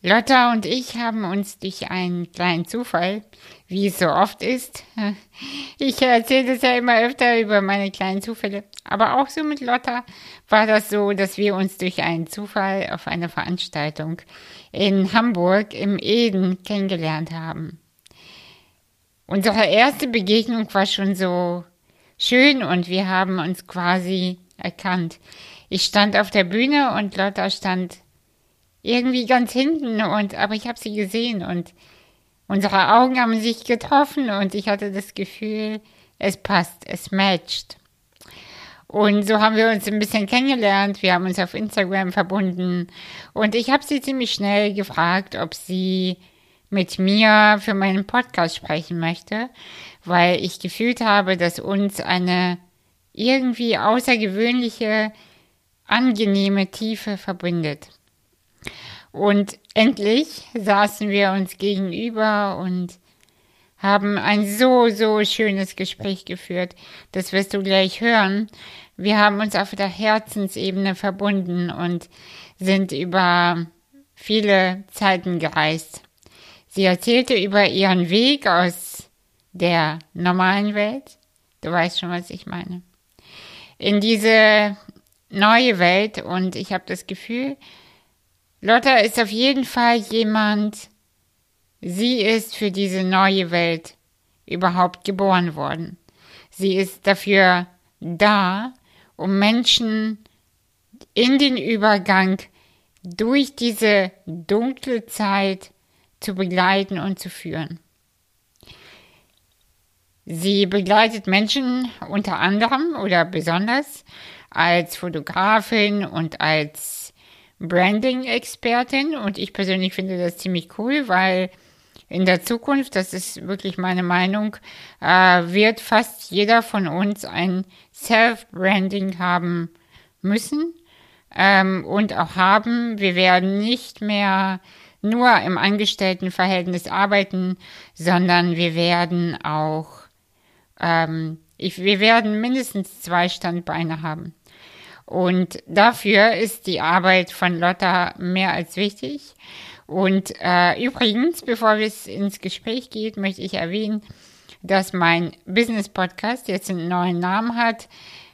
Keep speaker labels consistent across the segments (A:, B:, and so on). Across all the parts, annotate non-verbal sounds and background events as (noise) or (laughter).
A: Lotta und ich haben uns durch einen kleinen Zufall, wie es so oft ist, (laughs) ich erzähle das ja immer öfter über meine kleinen Zufälle, aber auch so mit Lotta war das so, dass wir uns durch einen Zufall auf einer Veranstaltung in Hamburg im Eden kennengelernt haben. Unsere erste Begegnung war schon so schön und wir haben uns quasi erkannt. Ich stand auf der Bühne und Lotta stand irgendwie ganz hinten und aber ich habe sie gesehen und unsere Augen haben sich getroffen und ich hatte das Gefühl, es passt, es matcht. Und so haben wir uns ein bisschen kennengelernt. Wir haben uns auf Instagram verbunden. Und ich habe sie ziemlich schnell gefragt, ob sie mit mir für meinen Podcast sprechen möchte, weil ich gefühlt habe, dass uns eine irgendwie außergewöhnliche, angenehme Tiefe verbindet. Und endlich saßen wir uns gegenüber und haben ein so, so schönes Gespräch geführt. Das wirst du gleich hören. Wir haben uns auf der Herzensebene verbunden und sind über viele Zeiten gereist. Sie erzählte über ihren Weg aus der normalen Welt. Du weißt schon, was ich meine. In diese neue Welt und ich habe das Gefühl, Lotta ist auf jeden Fall jemand, sie ist für diese neue Welt überhaupt geboren worden. Sie ist dafür da, um Menschen in den Übergang durch diese dunkle Zeit zu begleiten und zu führen. Sie begleitet Menschen unter anderem oder besonders als Fotografin und als Branding-Expertin und ich persönlich finde das ziemlich cool, weil in der Zukunft, das ist wirklich meine Meinung, äh, wird fast jeder von uns ein Self-Branding haben müssen ähm, und auch haben. Wir werden nicht mehr nur im Angestelltenverhältnis arbeiten, sondern wir werden auch, ähm, ich, wir werden mindestens zwei Standbeine haben. Und dafür ist die Arbeit von Lotta mehr als wichtig. Und äh, übrigens, bevor es ins Gespräch geht, möchte ich erwähnen, dass mein Business-Podcast jetzt einen neuen Namen hat,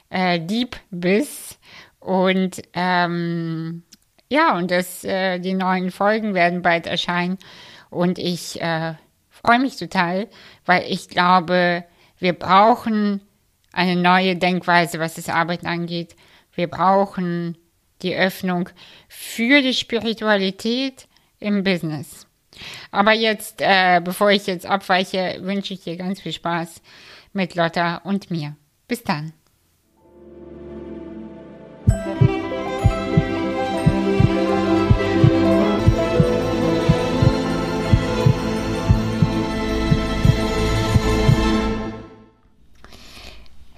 A: äh, Deep Biss. Und ähm, ja, und das, äh, die neuen Folgen werden bald erscheinen. Und ich äh, freue mich total, weil ich glaube, wir brauchen eine neue Denkweise, was das Arbeiten angeht. Wir brauchen die Öffnung für die Spiritualität im Business. Aber jetzt, äh, bevor ich jetzt abweiche, wünsche ich dir ganz viel Spaß mit Lotta und mir. Bis dann.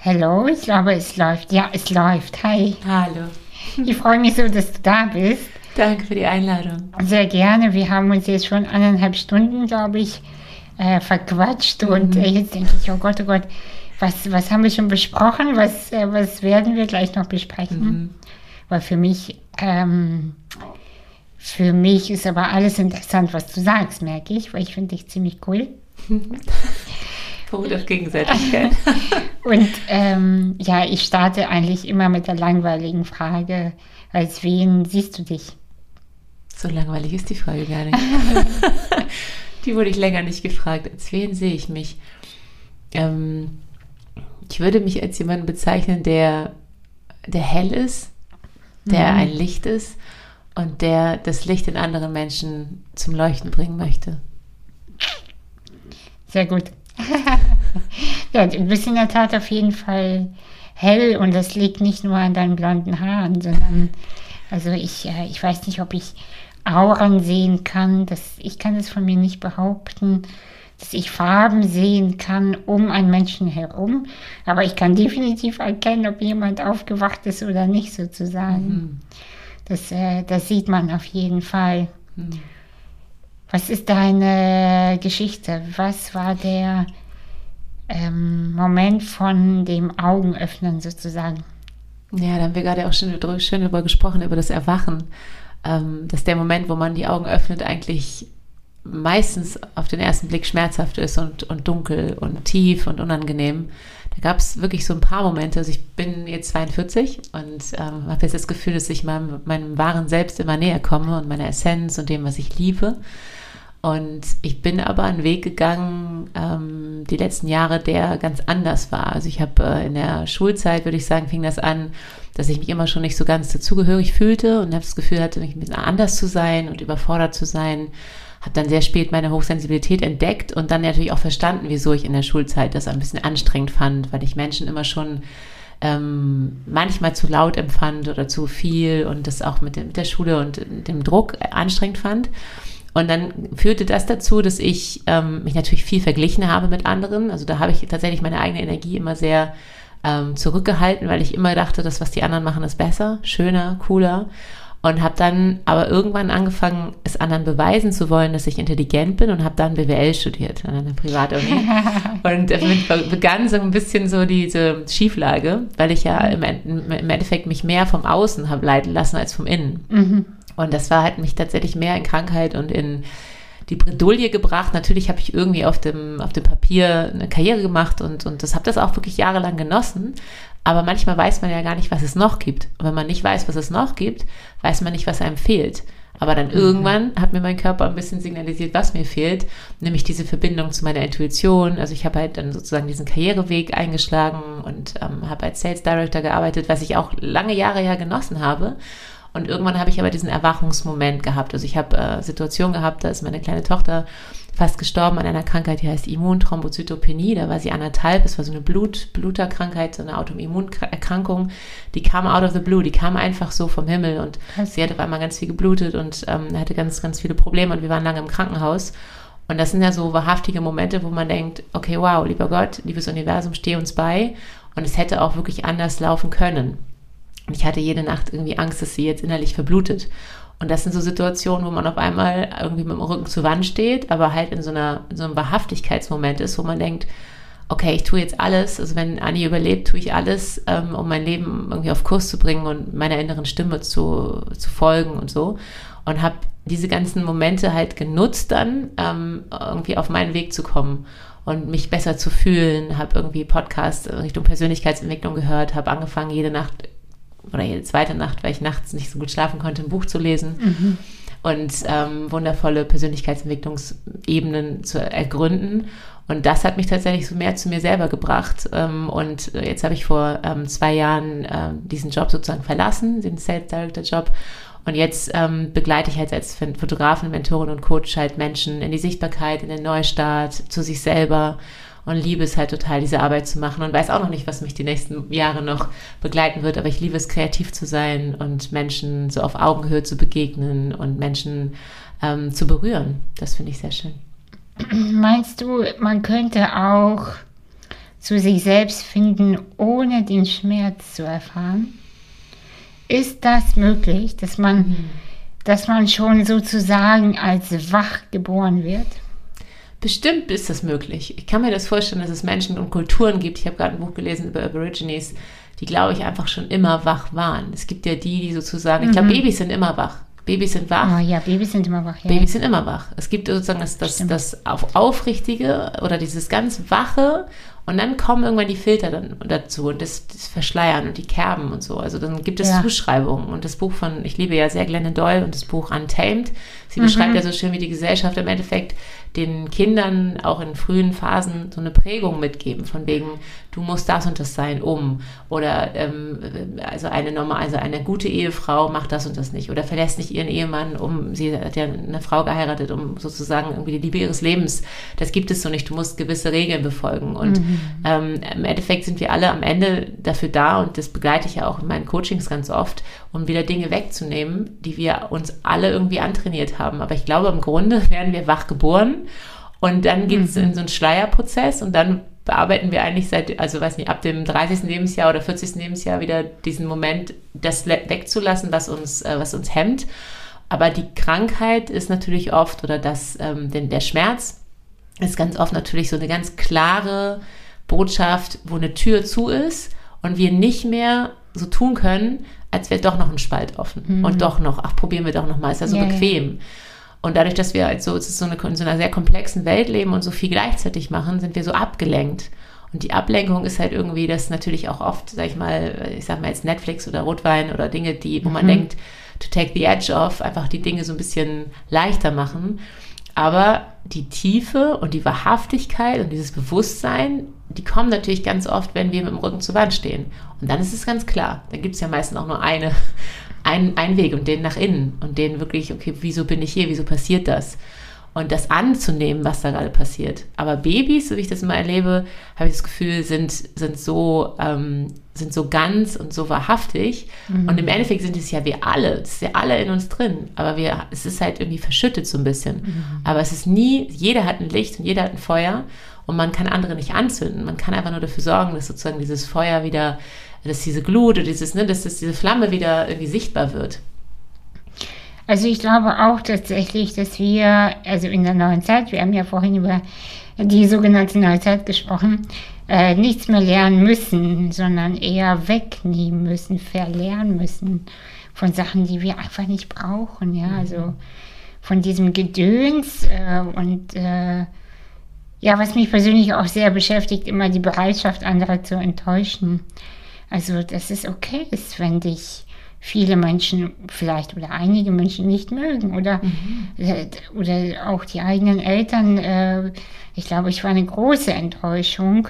A: Hallo, ich glaube, es läuft. Ja, es läuft. Hi.
B: Hallo.
A: Ich freue mich so, dass du da bist.
B: Danke für die Einladung.
A: Sehr gerne. Wir haben uns jetzt schon eineinhalb Stunden, glaube ich, äh, verquatscht. Mhm. Und äh, jetzt denke ich, oh Gott, oh Gott, was, was haben wir schon besprochen? Was, äh, was werden wir gleich noch besprechen? Mhm. Weil für mich, ähm, für mich ist aber alles interessant, was du sagst, merke ich, weil ich finde dich ziemlich cool. (laughs)
B: Beruht auf Gegenseitigkeit. (laughs)
A: Und ähm, ja, ich starte eigentlich immer mit der langweiligen Frage, als wen siehst du dich?
B: So langweilig ist die Frage gar nicht. (laughs) die wurde ich länger nicht gefragt. Als wen sehe ich mich? Ähm, ich würde mich als jemanden bezeichnen, der, der hell ist, der mhm. ein Licht ist und der das Licht in anderen Menschen zum Leuchten bringen möchte.
A: Sehr gut. (laughs) ja, du bist in der Tat auf jeden Fall hell und das liegt nicht nur an deinen blonden Haaren, sondern also ich, äh, ich weiß nicht, ob ich Auren sehen kann. Das, ich kann es von mir nicht behaupten, dass ich Farben sehen kann um einen Menschen herum. Aber ich kann definitiv erkennen, ob jemand aufgewacht ist oder nicht, sozusagen. Mhm. Das, äh, das sieht man auf jeden Fall. Mhm. Was ist deine Geschichte? Was war der ähm, Moment von dem Augenöffnen sozusagen?
B: Ja, da haben wir gerade auch schon schön darüber gesprochen, über das Erwachen. ähm, dass der Moment, wo man die Augen öffnet, eigentlich meistens auf den ersten Blick schmerzhaft ist und, und dunkel und tief und unangenehm. Da gab es wirklich so ein paar Momente. Also ich bin jetzt 42 und ähm, habe jetzt das Gefühl, dass ich meinem, meinem wahren Selbst immer näher komme und meiner Essenz und dem, was ich liebe. Und ich bin aber einen Weg gegangen, ähm, die letzten Jahre, der ganz anders war. Also ich habe äh, in der Schulzeit, würde ich sagen, fing das an, dass ich mich immer schon nicht so ganz dazugehörig fühlte und habe das Gefühl hatte, mich ein bisschen anders zu sein und überfordert zu sein. Habe dann sehr spät meine Hochsensibilität entdeckt und dann natürlich auch verstanden, wieso ich in der Schulzeit das ein bisschen anstrengend fand, weil ich Menschen immer schon ähm, manchmal zu laut empfand oder zu viel und das auch mit, dem, mit der Schule und dem Druck anstrengend fand. Und dann führte das dazu, dass ich ähm, mich natürlich viel verglichen habe mit anderen. Also da habe ich tatsächlich meine eigene Energie immer sehr ähm, zurückgehalten, weil ich immer dachte, das, was die anderen machen, ist besser, schöner, cooler. Und habe dann aber irgendwann angefangen, es anderen beweisen zu wollen, dass ich intelligent bin und habe dann BWL studiert an einer Privatuni. (laughs) und damit begann so ein bisschen so diese Schieflage, weil ich ja im, im Endeffekt mich mehr vom Außen habe leiten lassen als vom Innen. Mhm. Und das war halt mich tatsächlich mehr in Krankheit und in die Bredouille gebracht. Natürlich habe ich irgendwie auf dem, auf dem Papier eine Karriere gemacht und, und das habe das auch wirklich jahrelang genossen. Aber manchmal weiß man ja gar nicht, was es noch gibt. Und wenn man nicht weiß, was es noch gibt, weiß man nicht, was einem fehlt. Aber dann mhm. irgendwann hat mir mein Körper ein bisschen signalisiert, was mir fehlt, nämlich diese Verbindung zu meiner Intuition. Also ich habe halt dann sozusagen diesen Karriereweg eingeschlagen und ähm, habe als Sales Director gearbeitet, was ich auch lange Jahre ja genossen habe. Und irgendwann habe ich aber diesen Erwachungsmoment gehabt. Also ich habe äh, Situationen gehabt, da ist meine kleine Tochter fast gestorben an einer Krankheit, die heißt Immunthrombozytopenie. Da war sie anderthalb. Es war so eine Blut, Bluterkrankheit, so eine Autoimmunerkrankung. Die kam out of the blue. Die kam einfach so vom Himmel und sie hat auf einmal ganz viel geblutet und ähm, hatte ganz, ganz viele Probleme und wir waren lange im Krankenhaus. Und das sind ja so wahrhaftige Momente, wo man denkt, okay, wow, lieber Gott, liebes Universum, steh uns bei. Und es hätte auch wirklich anders laufen können. Und ich hatte jede Nacht irgendwie Angst, dass sie jetzt innerlich verblutet. Und das sind so Situationen, wo man auf einmal irgendwie mit dem Rücken zur Wand steht, aber halt in so, einer, in so einem Wahrhaftigkeitsmoment ist, wo man denkt, okay, ich tue jetzt alles, also wenn Anni überlebt, tue ich alles, ähm, um mein Leben irgendwie auf Kurs zu bringen und meiner inneren Stimme zu, zu folgen und so. Und habe diese ganzen Momente halt genutzt dann, ähm, irgendwie auf meinen Weg zu kommen und mich besser zu fühlen, habe irgendwie Podcasts Richtung Persönlichkeitsentwicklung gehört, habe angefangen, jede Nacht oder jede zweite Nacht, weil ich nachts nicht so gut schlafen konnte, ein Buch zu lesen. Mhm. Und ähm, wundervolle Persönlichkeitsentwicklungsebenen zu ergründen. Und das hat mich tatsächlich so mehr zu mir selber gebracht. Ähm, und jetzt habe ich vor ähm, zwei Jahren äh, diesen Job sozusagen verlassen, den Sales Director Job. Und jetzt ähm, begleite ich halt als Fotografin, Mentorin und Coach halt Menschen in die Sichtbarkeit, in den Neustart, zu sich selber und liebe es halt total, diese Arbeit zu machen und weiß auch noch nicht, was mich die nächsten Jahre noch begleiten wird, aber ich liebe es, kreativ zu sein und Menschen so auf Augenhöhe zu begegnen und Menschen ähm, zu berühren. Das finde ich sehr schön. (clears throat)
A: Meinst du, man könnte auch zu sich selbst finden, ohne den Schmerz zu erfahren? Ist das möglich, dass man, mhm. dass man schon sozusagen als wach geboren wird?
B: Bestimmt ist das möglich. Ich kann mir das vorstellen, dass es Menschen und Kulturen gibt. Ich habe gerade ein Buch gelesen über Aborigines, die, glaube ich, einfach schon immer wach waren. Es gibt ja die, die sozusagen, mhm. ich glaube, Babys sind immer wach. Babys sind wach.
A: Oh ja, Babys sind immer wach. Ja.
B: Babys sind immer wach. Es gibt sozusagen das, das, das auf Aufrichtige oder dieses ganz Wache und dann kommen irgendwann die Filter dann dazu und das, das Verschleiern und die Kerben und so. Also dann gibt es ja. Zuschreibungen. Und das Buch von, ich liebe ja sehr Glennon Doyle und das Buch Untamed. Sie mhm. beschreibt ja so schön, wie die Gesellschaft im Endeffekt den Kindern auch in frühen Phasen so eine Prägung mitgeben, von wegen, du musst das und das sein, um. Oder ähm, also eine normal, also eine gute Ehefrau macht das und das nicht. Oder verlässt nicht ihren Ehemann, um, sie hat ja eine Frau geheiratet, um sozusagen irgendwie die Liebe ihres Lebens. Das gibt es so nicht. Du musst gewisse Regeln befolgen. Und mhm. ähm, im Endeffekt sind wir alle am Ende dafür da, und das begleite ich ja auch in meinen Coachings ganz oft, um wieder Dinge wegzunehmen, die wir uns alle irgendwie antrainiert haben. Aber ich glaube, im Grunde (laughs) werden wir wach geboren und dann geht es mhm. in so einen Schleierprozess und dann bearbeiten wir eigentlich seit, also weiß nicht, ab dem 30. Lebensjahr oder 40. Lebensjahr wieder diesen Moment, das wegzulassen, was uns, äh, was uns hemmt. Aber die Krankheit ist natürlich oft, oder das, ähm, denn der Schmerz ist ganz oft natürlich so eine ganz klare Botschaft, wo eine Tür zu ist und wir nicht mehr so tun können, als wäre doch noch ein Spalt offen. Mhm. Und doch noch, ach, probieren wir doch noch mal, ist ja so ja, bequem. Ja. Und dadurch, dass wir halt so, so eine, in so einer sehr komplexen Welt leben und so viel gleichzeitig machen, sind wir so abgelenkt. Und die Ablenkung ist halt irgendwie, das natürlich auch oft, sag ich mal, ich sag mal jetzt Netflix oder Rotwein oder Dinge, die, wo man mhm. denkt, to take the edge off, einfach die Dinge so ein bisschen leichter machen. Aber die Tiefe und die Wahrhaftigkeit und dieses Bewusstsein, die kommen natürlich ganz oft, wenn wir mit dem Rücken zur Wand stehen. Und dann ist es ganz klar. Dann gibt es ja meistens auch nur eine, einen, einen Weg und den nach innen und den wirklich, okay, wieso bin ich hier, wieso passiert das? und das anzunehmen, was da gerade passiert. Aber Babys, so wie ich das immer erlebe, habe ich das Gefühl, sind, sind, so, ähm, sind so ganz und so wahrhaftig. Mhm. Und im Endeffekt sind es ja wir alle, es ist ja alle in uns drin. Aber wir, es ist halt irgendwie verschüttet so ein bisschen. Mhm. Aber es ist nie, jeder hat ein Licht und jeder hat ein Feuer und man kann andere nicht anzünden. Man kann einfach nur dafür sorgen, dass sozusagen dieses Feuer wieder, dass diese Glut oder dieses, ne, dass das, diese Flamme wieder irgendwie sichtbar wird.
A: Also ich glaube auch tatsächlich, dass wir, also in der neuen Zeit, wir haben ja vorhin über die sogenannte neue Zeit gesprochen, äh, nichts mehr lernen müssen, sondern eher wegnehmen müssen, verlernen müssen von Sachen, die wir einfach nicht brauchen. Ja, mhm. also von diesem Gedöns äh, und äh, ja, was mich persönlich auch sehr beschäftigt, immer die Bereitschaft, andere zu enttäuschen. Also, dass es okay ist, wenn dich viele Menschen vielleicht oder einige Menschen nicht mögen oder, mhm. Äh, oder auch die eigenen Eltern. Äh, ich glaube, ich war eine große Enttäuschung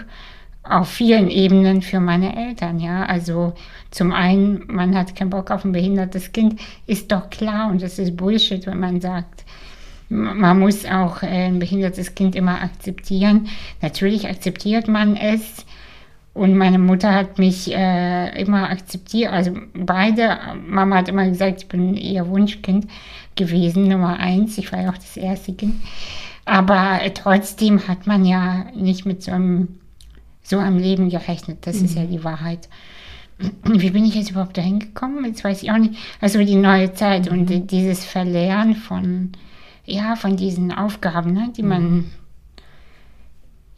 A: auf vielen Ebenen für meine Eltern. Ja, also zum einen, man hat keinen Bock auf ein behindertes Kind, ist doch klar und das ist Bullshit, wenn man sagt, man muss auch äh, ein behindertes Kind immer akzeptieren. Natürlich akzeptiert man es, und meine Mutter hat mich äh, immer akzeptiert. Also beide, Mama hat immer gesagt, ich bin ihr Wunschkind gewesen, Nummer eins. Ich war ja auch das erste Kind. Aber trotzdem hat man ja nicht mit so einem, so einem Leben gerechnet. Das mhm. ist ja mhm. die Wahrheit. Wie bin ich jetzt überhaupt dahin gekommen? Jetzt weiß ich auch nicht. Also die neue Zeit mhm. und dieses Verlernen von, ja, von diesen Aufgaben, ne, die man mhm.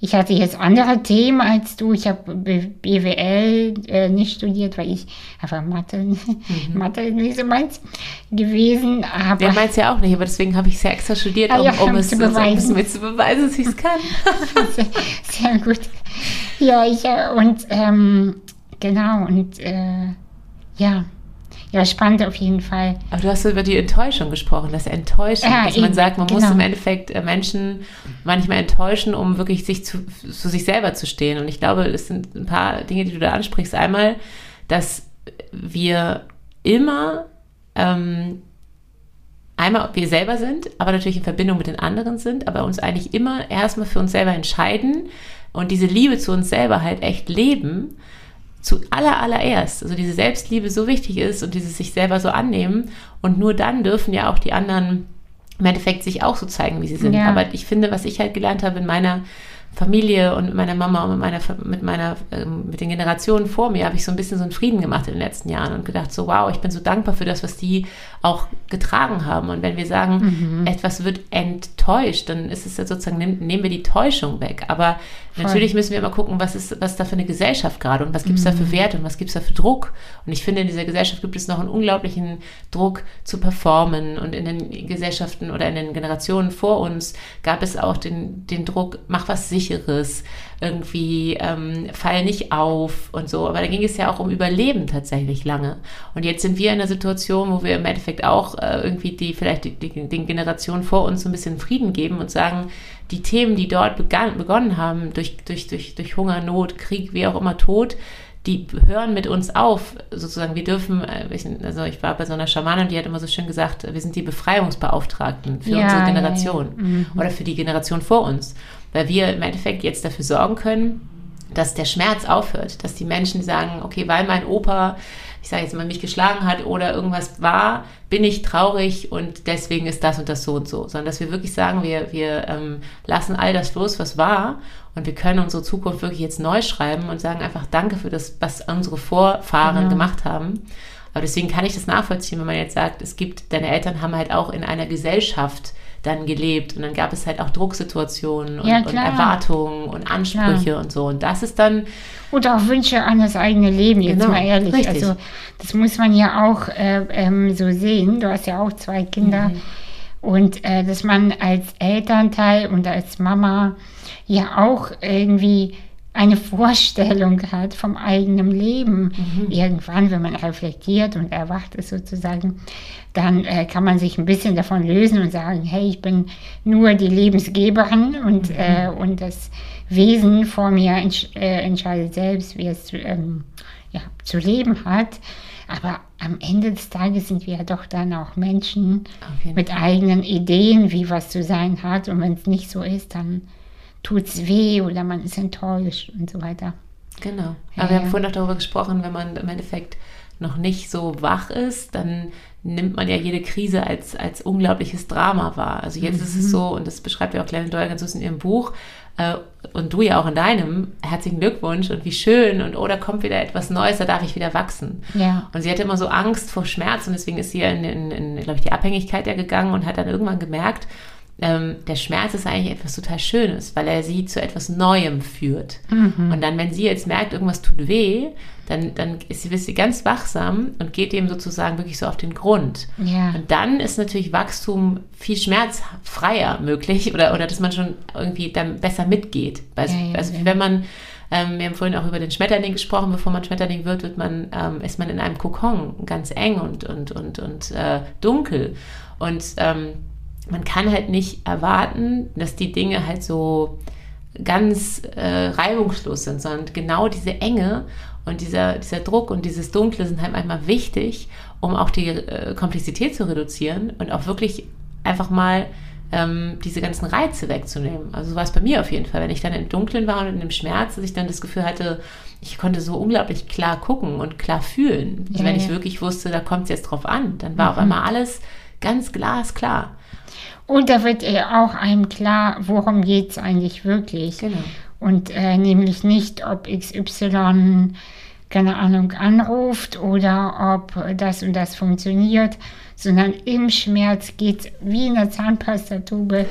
A: Ich hatte jetzt andere Themen als du. Ich habe BWL äh, nicht studiert, weil ich einfach Mathe, mhm. (laughs) Mathe nicht so meins gewesen.
B: Aber ja, meins ja auch nicht, aber deswegen habe ich es ja extra studiert, um, ja, um es zu beweisen. mir zu beweisen, dass ich es kann. (laughs)
A: sehr, sehr, gut. Ja, ich, äh, und ähm, genau, und äh, ja ja, spannend auf jeden Fall.
B: Aber du hast über die Enttäuschung gesprochen, das Enttäuschen, ja, dass eben, man sagt, man genau. muss im Endeffekt äh, Menschen manchmal enttäuschen, um wirklich sich zu, zu sich selber zu stehen. Und ich glaube, es sind ein paar Dinge, die du da ansprichst. Einmal, dass wir immer ähm, einmal wir selber sind, aber natürlich in Verbindung mit den anderen sind, aber uns eigentlich immer erstmal für uns selber entscheiden und diese Liebe zu uns selber halt echt leben zu aller, allererst, also diese Selbstliebe so wichtig ist und dieses sich selber so annehmen. Und nur dann dürfen ja auch die anderen im Endeffekt sich auch so zeigen, wie sie sind. Ja. Aber ich finde, was ich halt gelernt habe in meiner Familie und mit meiner Mama und mit meiner, mit meiner, ähm, mit den Generationen vor mir habe ich so ein bisschen so einen Frieden gemacht in den letzten Jahren und gedacht so, wow, ich bin so dankbar für das, was die auch getragen haben. Und wenn wir sagen, mhm. etwas wird enttäuscht, dann ist es ja sozusagen, nehmen wir die Täuschung weg. Aber Voll. natürlich müssen wir immer gucken, was ist, was da für eine Gesellschaft gerade und was gibt es mhm. da für mhm. Werte und was gibt es da für Druck. Und ich finde, in dieser Gesellschaft gibt es noch einen unglaublichen Druck zu performen. Und in den Gesellschaften oder in den Generationen vor uns gab es auch den, den Druck, mach was sicher Sicheres, irgendwie ähm, fall nicht auf und so. Aber da ging es ja auch um Überleben tatsächlich lange. Und jetzt sind wir in einer Situation, wo wir im Endeffekt auch äh, irgendwie die vielleicht die, die, den Generationen vor uns so ein bisschen Frieden geben und sagen, die Themen, die dort begann, begonnen haben, durch, durch, durch, durch Hunger, Not, Krieg, wie auch immer, Tod, die hören mit uns auf, sozusagen. Wir dürfen, äh, also ich war bei so einer Schamanin, die hat immer so schön gesagt, wir sind die Befreiungsbeauftragten für ja, unsere Generation ja, ja. Mhm. oder für die Generation vor uns weil wir im Endeffekt jetzt dafür sorgen können, dass der Schmerz aufhört, dass die Menschen sagen, okay, weil mein Opa, ich sage jetzt mal, mich geschlagen hat oder irgendwas war, bin ich traurig und deswegen ist das und das so und so, sondern dass wir wirklich sagen, wir, wir ähm, lassen all das los, was war und wir können unsere Zukunft wirklich jetzt neu schreiben und sagen einfach Danke für das, was unsere Vorfahren genau. gemacht haben. Aber deswegen kann ich das nachvollziehen, wenn man jetzt sagt, es gibt, deine Eltern haben halt auch in einer Gesellschaft dann gelebt und dann gab es halt auch Drucksituationen und,
A: Ja,
B: und. Erwartungen und Ansprüche
A: Klar.
B: und so. Und das ist dann,
A: Und auch Wünsche an das eigene Leben, jetzt
B: Genau,
A: mal ehrlich.
B: richtig.
A: Also das muss man ja auch äh, ähm, so sehen. Du hast ja auch zwei Kinder.
B: Mhm.
A: Und äh, dass man als Elternteil und als Mama ja auch irgendwie eine Vorstellung hat vom eigenen Leben.
B: Mhm.
A: Irgendwann, wenn man reflektiert und erwacht ist sozusagen, dann äh, kann man sich ein bisschen davon lösen und sagen, hey, ich bin nur die Lebensgeberin und, äh, und das Wesen vor mir entsch äh, entscheidet selbst, wie es ähm, ja, zu leben hat. Aber am Ende des Tages sind wir ja doch dann auch Menschen mit eigenen Ideen, wie was zu sein hat. Und wenn es nicht so ist, dann tut es weh oder man ist enttäuscht und so weiter.
B: Genau.
A: Ja,
B: Aber wir haben
A: ja.
B: vorhin auch darüber gesprochen, wenn man im Endeffekt noch nicht so wach ist, dann nimmt man ja jede Krise als, als unglaubliches Drama wahr. Also jetzt ist
A: Mhm.
B: es so, und das beschreibt ja auch Glenn Doyle ganz in ihrem Buch, äh, und du ja auch in deinem, herzlichen Glückwunsch und wie schön und oh, da kommt wieder etwas Neues, da darf ich wieder wachsen.
A: Ja.
B: Und sie hatte immer so Angst vor Schmerz und deswegen ist sie ja in, in, in glaube ich, die Abhängigkeit ja gegangen und hat dann irgendwann gemerkt, ähm, der Schmerz ist eigentlich etwas total Schönes, weil er sie zu etwas Neuem führt. Und dann, wenn sie jetzt merkt, irgendwas tut weh, dann, dann ist sie, ist sie ganz wachsam und geht dem sozusagen wirklich so auf den Grund.
A: Ja.
B: Und dann ist natürlich Wachstum viel schmerzfreier möglich oder, oder dass man schon irgendwie dann besser mitgeht. Also,
A: Ja, ja,
B: also wenn man, ähm, wir haben vorhin auch über den Schmetterling gesprochen, bevor man Schmetterling wird, wird man, ähm, ist man in einem Kokon, ganz eng und, und, und, und äh, dunkel. Und ähm, man kann halt nicht erwarten, dass die Dinge halt so ganz äh, reibungslos sind, sondern genau diese Enge und dieser, dieser Druck und dieses Dunkle sind halt manchmal wichtig, um auch die äh, Komplexität zu reduzieren und auch wirklich einfach mal ähm, diese ganzen Reize wegzunehmen. Also so war es bei mir auf jeden Fall. Wenn ich dann im Dunkeln war und in dem Schmerz, dass ich dann das Gefühl hatte, ich konnte so unglaublich klar gucken und klar fühlen.
A: Ja,
B: wenn ich
A: ja.
B: wirklich wusste, da kommt es jetzt drauf an, dann war auf einmal alles ganz glasklar.
A: Und da wird äh, auch einem klar, worum geht es eigentlich wirklich.
B: Genau.
A: Und äh, nämlich nicht, ob XY, keine Ahnung, anruft oder ob das und das funktioniert, sondern im Schmerz geht es wie in der Zahnpastatube.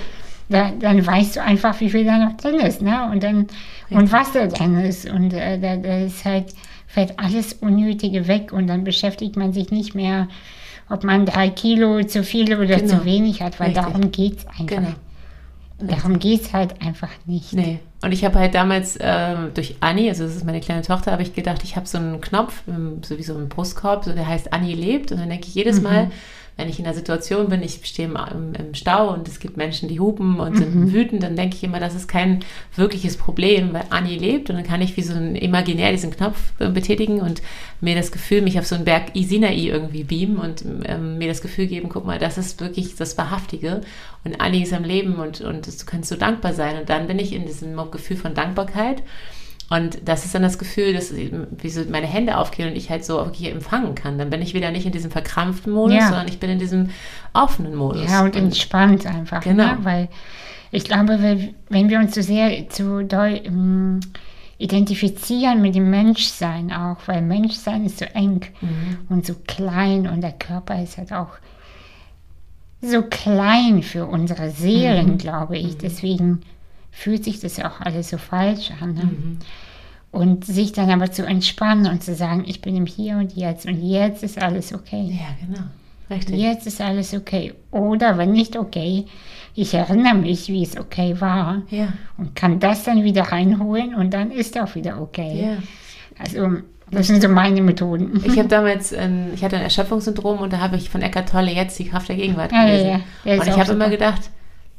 A: Da, dann weißt du einfach, wie viel da noch drin ist, ne? Und dann und was da drin ist. Und äh, da, da ist halt, fällt alles Unnötige weg und dann beschäftigt man sich nicht mehr, ob man drei Kilo zu viel oder
B: Genau.
A: zu wenig hat, weil
B: Richtig.
A: darum geht es einfach.
B: Genau.
A: Darum geht es halt einfach nicht.
B: Nee. Und ich habe halt damals ähm, durch Anni, also das ist meine kleine Tochter, habe ich gedacht, ich habe so einen Knopf, ähm, so wie so einen Brustkorb, so der heißt Anni lebt. Und dann denke ich jedes Mal, wenn ich in einer Situation bin, ich stehe im, im, Stau und es gibt Menschen, die hupen und sind wütend, dann denke ich immer, das ist kein wirkliches Problem, weil Anni lebt und dann kann ich wie so ein imaginär diesen Knopf äh, betätigen und mir das Gefühl, mich auf so einen Berg Sinai irgendwie beamen und ähm, mir das Gefühl geben, guck mal, das ist wirklich das Wahrhaftige und Anni ist am Leben und, und du kannst so dankbar sein. Und dann bin ich in diesem Gefühl von Dankbarkeit und das ist dann das Gefühl, dass wie so meine Hände aufgehen und ich halt so okay empfangen kann. Dann bin ich wieder nicht in diesem verkrampften Modus,
A: Ja.
B: sondern ich bin in diesem offenen Modus.
A: Ja, und entspannt einfach.
B: Genau.
A: Ne? Weil ich glaube, wenn, wir uns so sehr zu doll ähm, identifizieren mit dem Menschsein auch, weil Menschsein ist so eng
B: Mhm.
A: und so klein und der Körper ist halt auch so klein für unsere Seelen,
B: Mhm.
A: glaube ich. Deswegen fühlt sich das ja auch alles so falsch an. Ne?
B: Mhm.
A: Und sich dann aber zu entspannen und zu sagen, ich bin im Hier und Jetzt und jetzt ist alles okay.
B: ja, genau. Richtig.
A: Jetzt ist alles okay. Oder wenn nicht okay, ich erinnere mich, wie es okay war
B: Ja.
A: und kann das dann wieder reinholen und dann ist auch wieder okay.
B: ja.
A: Also das sind so meine Methoden.
B: Ich habe (laughs) damals, ein, ich hatte ein Erschöpfungssyndrom und da habe ich von Eckart Tolle jetzt die Kraft der Gegenwart
A: Ja, ja,
B: gelesen.
A: ja. Der ist
B: Und ich habe immer gedacht,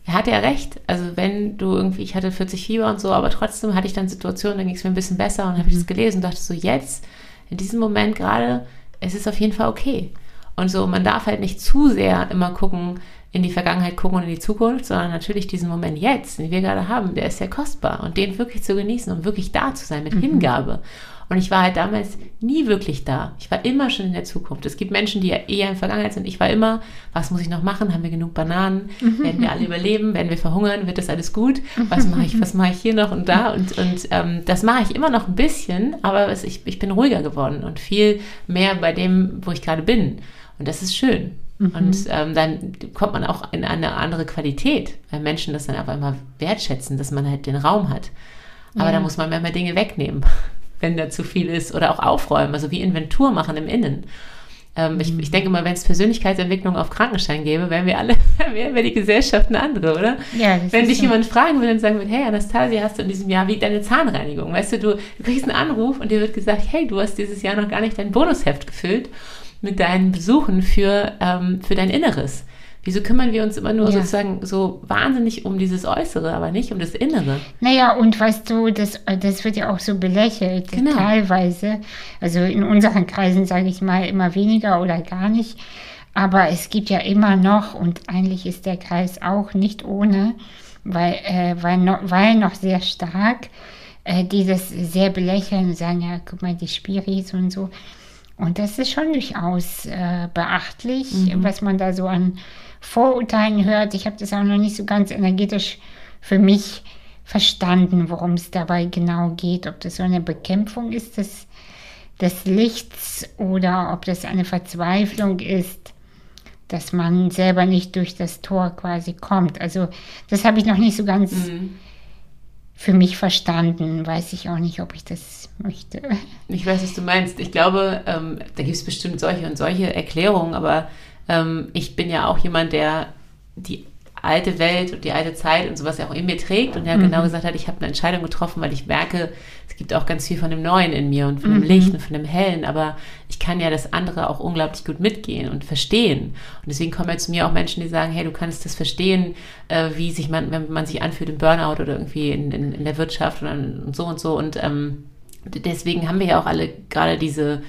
B: er hat ja recht. Also wenn du irgendwie, ich hatte 40 Fieber und so, aber trotzdem hatte ich dann Situationen, dann ging es mir ein bisschen besser und habe ich das gelesen und dachte so, jetzt, in diesem Moment gerade, es ist auf jeden Fall okay. Und so, man darf halt nicht zu sehr immer gucken, in die Vergangenheit gucken und in die Zukunft, sondern natürlich diesen Moment jetzt, den wir gerade haben, der ist sehr kostbar und den wirklich zu genießen und wirklich da zu sein mit Hingabe. Und ich war halt damals nie wirklich da. Ich war immer schon in der Zukunft. Es gibt Menschen, die ja eher in der Vergangenheit sind. Ich war immer, was muss ich noch machen? Haben wir genug Bananen? Werden wir alle überleben? Werden wir verhungern? Wird das alles gut? Was mache ich, was mache ich hier noch und da? Und, und ähm, das mache ich immer noch ein bisschen, aber es, ich, ich bin ruhiger geworden und viel mehr bei dem, wo ich gerade bin. Und das ist schön. Mhm. Und ähm, dann kommt man auch in eine andere Qualität, weil Menschen das dann auf einmal wertschätzen, dass man halt den Raum hat. Aber ja. da muss man manchmal Dinge wegnehmen, wenn da zu viel ist oder auch aufräumen, also wie Inventur machen im Innen. Ähm, mhm. ich, ich, denke mal, wenn es Persönlichkeitsentwicklung auf Krankenschein gäbe, wären wir alle, (laughs) wäre wär die Gesellschaft eine andere, oder? Ja, wenn dich so. jemand fragen würde und sagen würde, hey Anastasia, hast du in diesem Jahr wie deine Zahnreinigung? Weißt du, du, du kriegst einen Anruf und dir wird gesagt, hey, du hast dieses Jahr noch gar nicht dein Bonusheft gefüllt mit deinen Besuchen für, ähm, für dein Inneres. Wieso kümmern wir uns immer nur ja. sozusagen so wahnsinnig um dieses Äußere, aber nicht um das Innere?
A: Naja, und weißt du, das, das wird ja auch so belächelt, genau. teilweise. Also in unseren Kreisen sage ich mal immer weniger oder gar nicht. Aber es gibt ja immer noch, und eigentlich ist der Kreis auch nicht ohne, weil, äh, weil, noch, weil noch sehr stark, äh, die das sehr belächeln, sagen, ja, guck mal, die Spiris und so. Und das ist schon durchaus äh, beachtlich, mhm. was man da so an Vorurteilen hört. Ich habe das auch noch nicht so ganz energetisch für mich verstanden, worum es dabei genau geht. Ob das so eine Bekämpfung ist des, des Lichts oder ob das eine Verzweiflung ist, dass man selber nicht durch das Tor quasi kommt. Also das habe ich noch nicht so ganz mhm. für mich verstanden. Weiß ich auch nicht, ob ich das möchte.
B: Ich weiß, was du meinst. Ich glaube, ähm, da gibt es bestimmt solche und solche Erklärungen, aber ähm, ich bin ja auch jemand, der die alte Welt und die alte Zeit und sowas ja auch in mir trägt und ja mhm. genau gesagt hat, ich habe eine Entscheidung getroffen, weil ich merke, es gibt auch ganz viel von dem Neuen in mir und von mhm. dem Licht und von dem Hellen, aber ich kann ja das andere auch unglaublich gut mitgehen und verstehen. Und deswegen kommen jetzt zu mir auch Menschen, die sagen, hey, du kannst das verstehen, äh, wie sich man, wenn man sich anfühlt im Burnout oder irgendwie in, in, in der Wirtschaft und, und so und so und ähm, deswegen haben wir ja auch alle gerade diese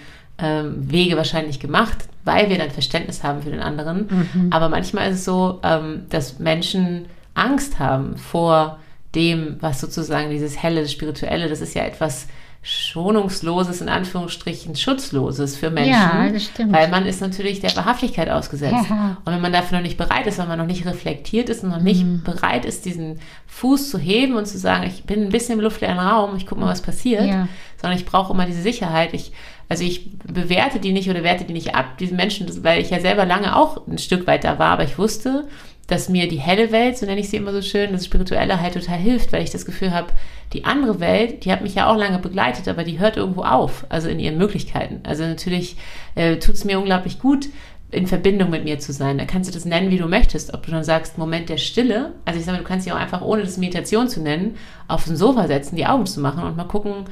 B: ähm, Wege wahrscheinlich gemacht, weil wir dann Verständnis haben für den anderen. Mhm. Aber manchmal ist es so, ähm, dass Menschen Angst haben vor dem, was sozusagen dieses Helle, das Spirituelle, das ist ja etwas schonungsloses, in Anführungsstrichen schutzloses für Menschen. Ja, das stimmt. Weil man ist natürlich der Wahrhaftigkeit ausgesetzt. Ja. Und wenn man dafür noch nicht bereit ist, wenn man noch nicht reflektiert ist und noch nicht mhm. bereit ist, diesen Fuß zu heben und zu sagen, ich bin ein bisschen im luftleeren Raum, ich gucke mal, was passiert, ja. sondern ich brauche immer diese Sicherheit. Ich, also ich bewerte die nicht oder werte die nicht ab, diese Menschen, weil ich ja selber lange auch ein Stück weit da war, aber ich wusste, dass mir die helle Welt, so nenne ich sie immer so schön, das Spirituelle halt total hilft, weil ich das Gefühl habe, die andere Welt, die hat mich ja auch lange begleitet, aber die hört irgendwo auf, also in ihren Möglichkeiten. Also natürlich äh, tut es mir unglaublich gut, in Verbindung mit mir zu sein. Da kannst du das nennen, wie du möchtest. Ob du dann sagst, Moment der Stille. Also ich sage du kannst dich auch einfach, ohne das Meditation zu nennen, auf den Sofa setzen, die Augen zu machen und mal gucken,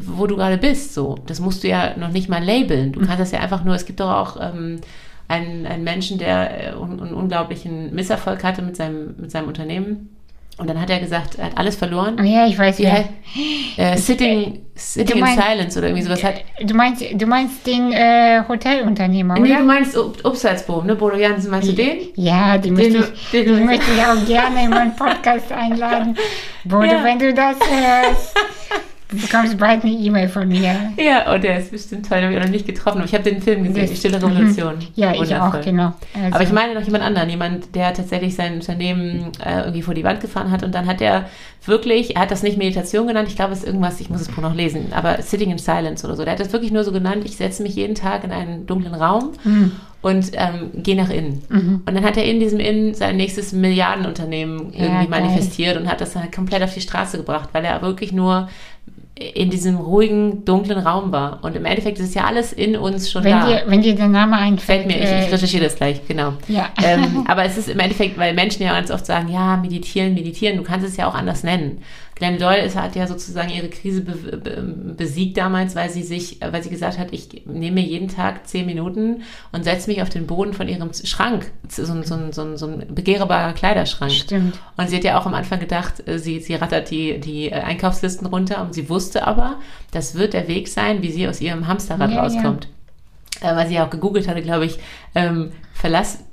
B: wo du gerade bist. So, das musst du ja noch nicht mal labeln. Du kannst das ja einfach nur, es gibt doch auch ähm, einen, einen Menschen, der äh, einen unglaublichen Misserfolg hatte mit seinem, mit seinem Unternehmen. Und dann hat er gesagt, er hat alles verloren.
A: Oh ja, ich weiß ja.
B: Äh, sitting sitting meinst, in Silence oder irgendwie sowas hat.
A: Du meinst, du meinst den äh, Hotelunternehmer, oder?
B: Nee, du meinst Upsalzboom, ne? Bodo Jansen, meinst du den?
A: Ja, den, den, möchte, ich, den, den möchte ich auch gerne in meinen Podcast einladen. (laughs) Bodo, ja. wenn du das hörst. (laughs) Du bekommst bald eine E-Mail von mir.
B: Ja, oh, der ist bestimmt toll. Den habe ich auch noch nicht getroffen. Aber ich habe den Film gesehen, das, Die Stille Revolution. (laughs)
A: Ja, ich auch, genau.
B: Also. Aber ich meine noch jemand anderen. Jemand, der tatsächlich sein Unternehmen äh, irgendwie vor die Wand gefahren hat. Und dann hat er wirklich, er hat das nicht Meditation genannt. Ich glaube, es ist irgendwas, ich muss es noch lesen. Aber Sitting in Silence oder so. Der hat das wirklich nur so genannt. Ich setze mich jeden Tag in einen dunklen Raum. Mhm und ähm, gehe nach innen. Mhm. Und dann hat er in diesem Innen sein nächstes Milliardenunternehmen irgendwie ja, manifestiert und hat das dann halt komplett auf die Straße gebracht, weil er wirklich nur in diesem ruhigen, dunklen Raum war. Und im Endeffekt ist es ja alles in uns schon
A: wenn
B: da.
A: Dir, wenn dir der Name einfällt.
B: Fällt mir, ich, ich äh, recherchiere das gleich, genau. Ja. Ähm, (laughs) aber es ist im Endeffekt, weil Menschen ja ganz oft sagen, ja, meditieren, meditieren, du kannst es ja auch anders nennen. Glenn Doyle ist, hat ja sozusagen ihre Krise be, be, besiegt damals, weil sie sich, weil sie gesagt hat, ich nehme jeden Tag zehn Minuten und setze mich auf den Boden von ihrem Schrank, so, so, so, so, ein begehrbarer Kleiderschrank.
A: Stimmt.
B: Und sie hat ja auch am Anfang gedacht, äh, sie, sie rattert die, die Einkaufslisten runter und sie wusste aber, das wird der Weg sein, wie sie aus ihrem Hamsterrad ja, rauskommt. Ja. Äh, weil sie ja auch gegoogelt hatte, glaube ich, ähm, verlass,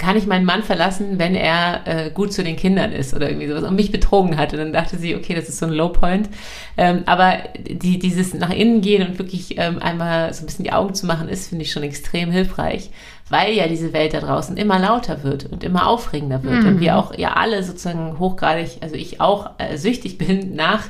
B: kann ich meinen Mann verlassen, wenn er äh, gut zu den Kindern ist oder irgendwie sowas und mich betrogen hat. Und dann dachte sie, okay, das ist so ein Low Point. Ähm, aber die, dieses nach innen gehen und wirklich ähm, einmal so ein bisschen die Augen zu machen, ist, finde ich, schon extrem hilfreich, weil ja diese Welt da draußen immer lauter wird und immer aufregender wird. Mhm. Und wir auch ja alle sozusagen hochgradig, also ich auch äh, süchtig bin nach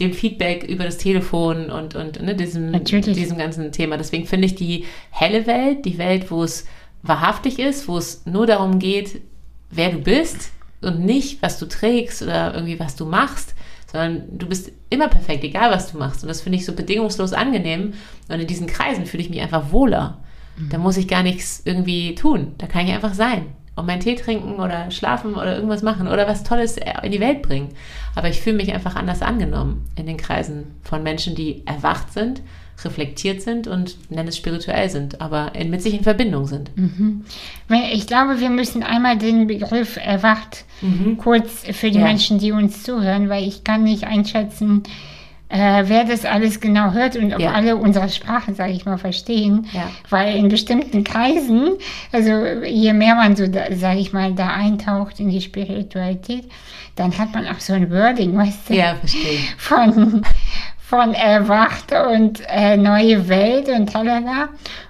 B: dem Feedback über das Telefon und, und ne, diesem, diesem ganzen Thema. Deswegen finde ich die helle Welt, die Welt, wo es wahrhaftig ist, wo es nur darum geht, wer du bist und nicht, was du trägst oder irgendwie was du machst, sondern du bist immer perfekt, egal was du machst. Und das finde ich so bedingungslos angenehm. Und in diesen Kreisen fühle ich mich einfach wohler. Mhm. Da muss ich gar nichts irgendwie tun. Da kann ich einfach sein und meinen Tee trinken oder schlafen oder irgendwas machen oder was Tolles in die Welt bringen. Aber ich fühle mich einfach anders angenommen in den Kreisen von Menschen, die erwacht sind reflektiert sind und nenne es spirituell sind, aber in, mit sich in Verbindung sind.
A: Mhm. Ich glaube, wir müssen einmal den Begriff erwacht mhm. kurz für die ja. Menschen, die uns zuhören, weil ich kann nicht einschätzen, äh, wer das alles genau hört und ob ja. alle unsere Sprache, sage ich mal, verstehen. Ja. Weil in bestimmten Kreisen, also je mehr man so, sage ich mal, da eintaucht in die Spiritualität, dann hat man auch so ein Wording, weißt du?
B: Ja, verstehe.
A: Von von Erwacht und äh, Neue Welt und talala.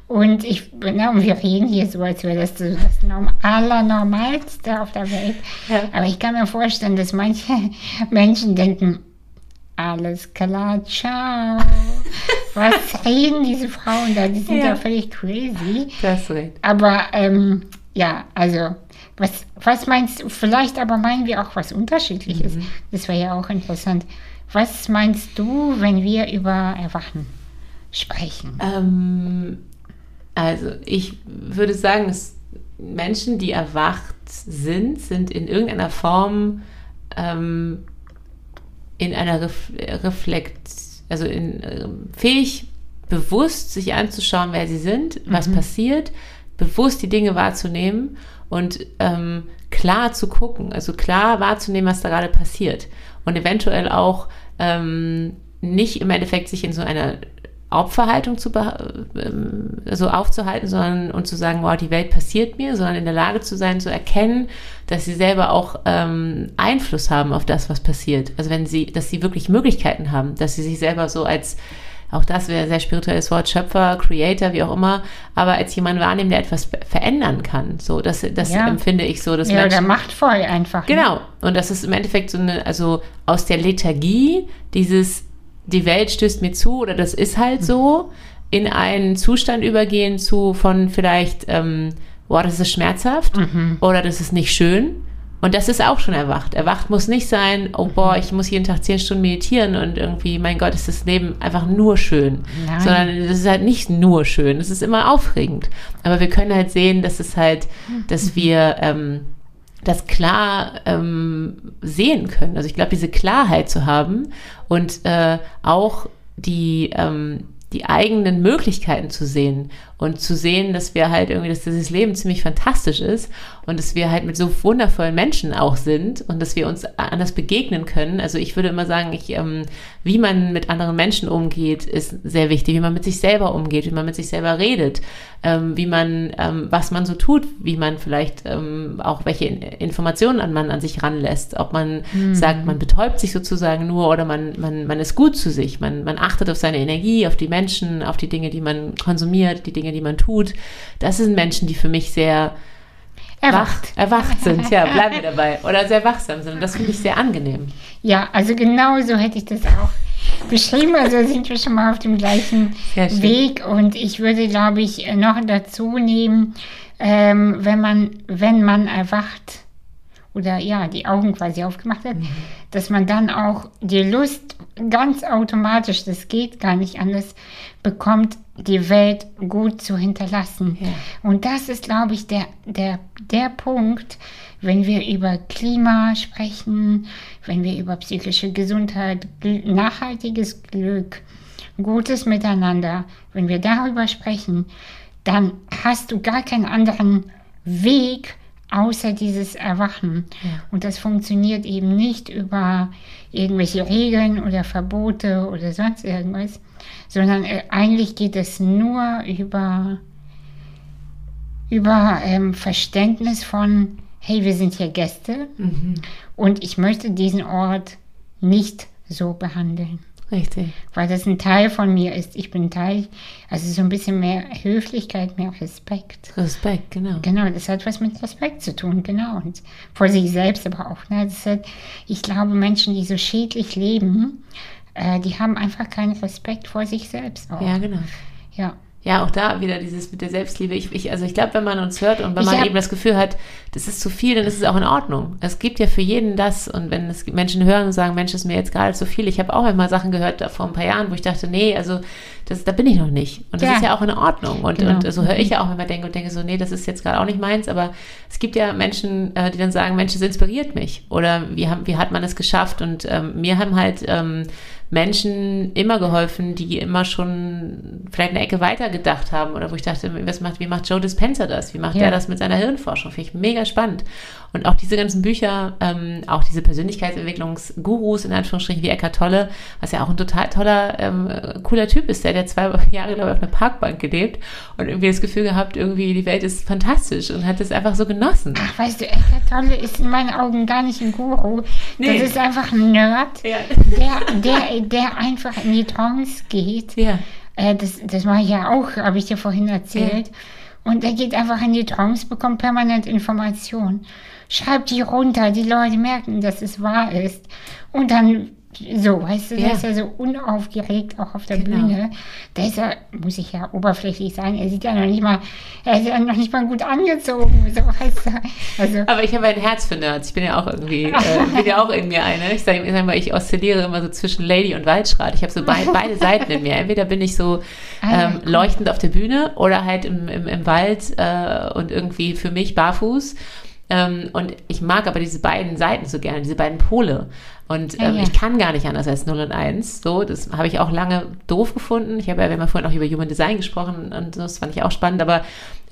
A: Und ich, na, und wir reden hier so, als wäre das so das Allernormalste auf der Welt. Ja. Aber ich kann mir vorstellen, dass manche (laughs) Menschen denken, alles klar, ciao. (laughs) Was reden diese Frauen da? Die sind ja, ja völlig crazy.
B: Das recht.
A: Aber ähm, ja, also, was, was meinst du? Vielleicht aber meinen wir auch was Unterschiedliches. Mhm. Das wäre ja auch interessant. Was meinst du, wenn wir über Erwachen sprechen?
B: Ähm, also ich würde sagen, dass Menschen, die erwacht sind, sind in irgendeiner Form ähm, in einer Ref Reflekt, also in, äh, fähig, bewusst sich anzuschauen, wer sie sind, was mhm. passiert, bewusst die Dinge wahrzunehmen und ähm, klar zu gucken, also klar wahrzunehmen, was da gerade passiert und eventuell auch ähm, nicht im Endeffekt sich in so einer Opferhaltung zu ähm, so aufzuhalten, sondern und zu sagen, wow, die Welt passiert mir, sondern in der Lage zu sein, zu erkennen, dass sie selber auch ähm, Einfluss haben auf das, was passiert. Also wenn sie, dass sie wirklich Möglichkeiten haben, dass sie sich selber so als auch das wäre ein sehr spirituelles Wort, Schöpfer, Creator, wie auch immer, aber als jemand wahrnehmen, der etwas verändern kann. So, das, das ja. empfinde ich so. Dass
A: ja, Menschen, der machtvoll einfach.
B: Ne? Genau. Und das ist im Endeffekt so eine, also aus der Lethargie, dieses, die Welt stößt mir zu oder das ist halt so, in einen Zustand übergehen zu von vielleicht, ähm, boah, das ist schmerzhaft mhm. oder das ist nicht schön und das ist auch schon erwacht. Erwacht muss nicht sein, oh boah, ich muss jeden Tag zehn Stunden meditieren und irgendwie, mein Gott, ist das Leben einfach nur schön. Nein. Sondern es ist halt nicht nur schön, es ist immer aufregend. Aber wir können halt sehen, dass es halt, dass wir ähm, das klar ähm, sehen können. Also ich glaube, diese Klarheit zu haben und äh, auch die, ähm, die eigenen Möglichkeiten zu sehen und zu sehen, dass wir halt irgendwie, dass dieses Leben ziemlich fantastisch ist und dass wir halt mit so wundervollen Menschen auch sind und dass wir uns anders begegnen können. Also ich würde immer sagen, ich, ähm, wie man mit anderen Menschen umgeht, ist sehr wichtig, wie man mit sich selber umgeht, wie man mit sich selber redet, ähm, wie man, ähm, was man so tut, wie man vielleicht ähm, auch welche Informationen an man an sich ranlässt, ob man mhm. sagt, man betäubt sich sozusagen nur oder man, man, man ist gut zu sich, man, man achtet auf seine Energie, auf die Menschen, auf die Dinge, die man konsumiert, die Dinge, Dinge, die man tut. Das sind Menschen, die für mich sehr erwacht, wach, erwacht sind. Ja, bleiben wir dabei. Oder sehr wachsam sind. Und das finde ich sehr angenehm.
A: Ja, also genau so hätte ich das auch beschrieben. Also sind wir schon mal auf dem gleichen Weg. Und ich würde, glaube ich, noch dazu nehmen, ähm, wenn man, wenn man erwacht, oder ja, die Augen quasi aufgemacht hat, mhm. dass man dann auch die Lust ganz automatisch, das geht gar nicht anders, bekommt, die Welt gut zu hinterlassen. Ja. Und das ist, glaube ich, der, der, der Punkt, wenn wir über Klima sprechen, wenn wir über psychische Gesundheit, nachhaltiges Glück, gutes Miteinander, wenn wir darüber sprechen, dann hast du gar keinen anderen Weg, außer dieses Erwachen. Ja. Und das funktioniert eben nicht über irgendwelche Regeln oder Verbote oder sonst irgendwas, sondern äh, eigentlich geht es nur über über ähm, Verständnis von, hey, wir sind hier Gäste
B: Mhm.
A: und ich möchte diesen Ort nicht so behandeln.
B: Richtig.
A: Weil das ein Teil von mir ist. Ich bin Teil, also so ein bisschen mehr Höflichkeit, mehr Respekt.
B: Respekt, genau.
A: Genau, das hat was mit Respekt zu tun, genau. Und vor sich selbst aber auch. Ne? Das hat, ich glaube, Menschen, die so schädlich leben, äh, die haben einfach keinen Respekt vor sich selbst. Auch.
B: Ja, genau.
A: ja.
B: Ja, auch da wieder dieses mit der Selbstliebe. Ich, ich, also ich glaube, wenn man uns hört und wenn
A: Ich
B: man eben das Gefühl hat, das ist zu viel, dann ist es auch in Ordnung. Es gibt ja für jeden das. Und wenn es Menschen hören und sagen, Mensch, ist mir jetzt gerade zu viel. Ich habe auch einmal Sachen gehört da vor ein paar Jahren, wo ich dachte, nee, also das, da bin ich noch nicht. Und das
A: Ja.
B: ist ja auch in Ordnung. Und,
A: Genau.
B: und so höre ich ja auch immer denke und denke so, nee, das ist jetzt gerade auch nicht meins. Aber es gibt ja Menschen, äh, die dann sagen, Mensch, das inspiriert mich. Oder wie, haben, wie hat man es geschafft? Und ähm, mir haben halt ähm, Menschen immer geholfen, die immer schon vielleicht eine Ecke weiter gedacht haben oder wo ich dachte, was macht, wie macht Joe Dispenza das? Wie macht
A: Ja.
B: er das mit seiner Hirnforschung? Finde ich mega spannend. Und auch diese ganzen Bücher, ähm, auch diese Persönlichkeitsentwicklungsgurus in Anführungsstrichen wie Eckhart Tolle, was ja auch ein total toller, ähm, cooler Typ ist, der hat ja zwei (laughs) Jahre, glaube ich, auf einer Parkbank gelebt und irgendwie das Gefühl gehabt, irgendwie die Welt ist fantastisch und hat es einfach so genossen.
A: Ach, weißt du, Eckhart Tolle ist in meinen Augen gar nicht ein Guru.
B: Nee.
A: Das ist einfach ein Nerd,
B: Ja.
A: der, der, (laughs) der einfach in die Trance geht.
B: Ja.
A: Äh, das das mache ich ja auch, habe ich dir vorhin erzählt. Und er geht einfach in die Trance, bekommt permanent Informationen. Schreibt die runter, die Leute merken, dass es wahr ist. Und dann so, weißt du,
B: Ja.
A: der ist ja so unaufgeregt auch auf der
B: Genau.
A: Bühne. Der ist ja, muss ich ja oberflächlich sagen, er sieht ja noch nicht mal, er ist ja noch nicht mal gut angezogen, so weißt du. Also,
B: Aber ich habe ein Herz für Nerds. Ich bin ja auch irgendwie, äh, bin ja auch in mir eine. Ich sage sag mal, ich oszilliere immer so zwischen Lady und Waldschrat. Ich habe so beid, beide Seiten in mir. Entweder bin ich so
A: Ah,
B: ähm, leuchtend auf der Bühne oder halt im, im, im Wald äh, und irgendwie für mich barfuß. Ähm, und ich mag aber diese beiden Seiten so gerne, diese beiden Pole. Und
A: Ja,
B: ähm,
A: ja.
B: ich kann gar nicht anders als 0 und 1. So, das habe ich auch lange doof gefunden. Ich habe ja, wir haben ja vorhin auch über Human Design gesprochen und das fand ich auch spannend, aber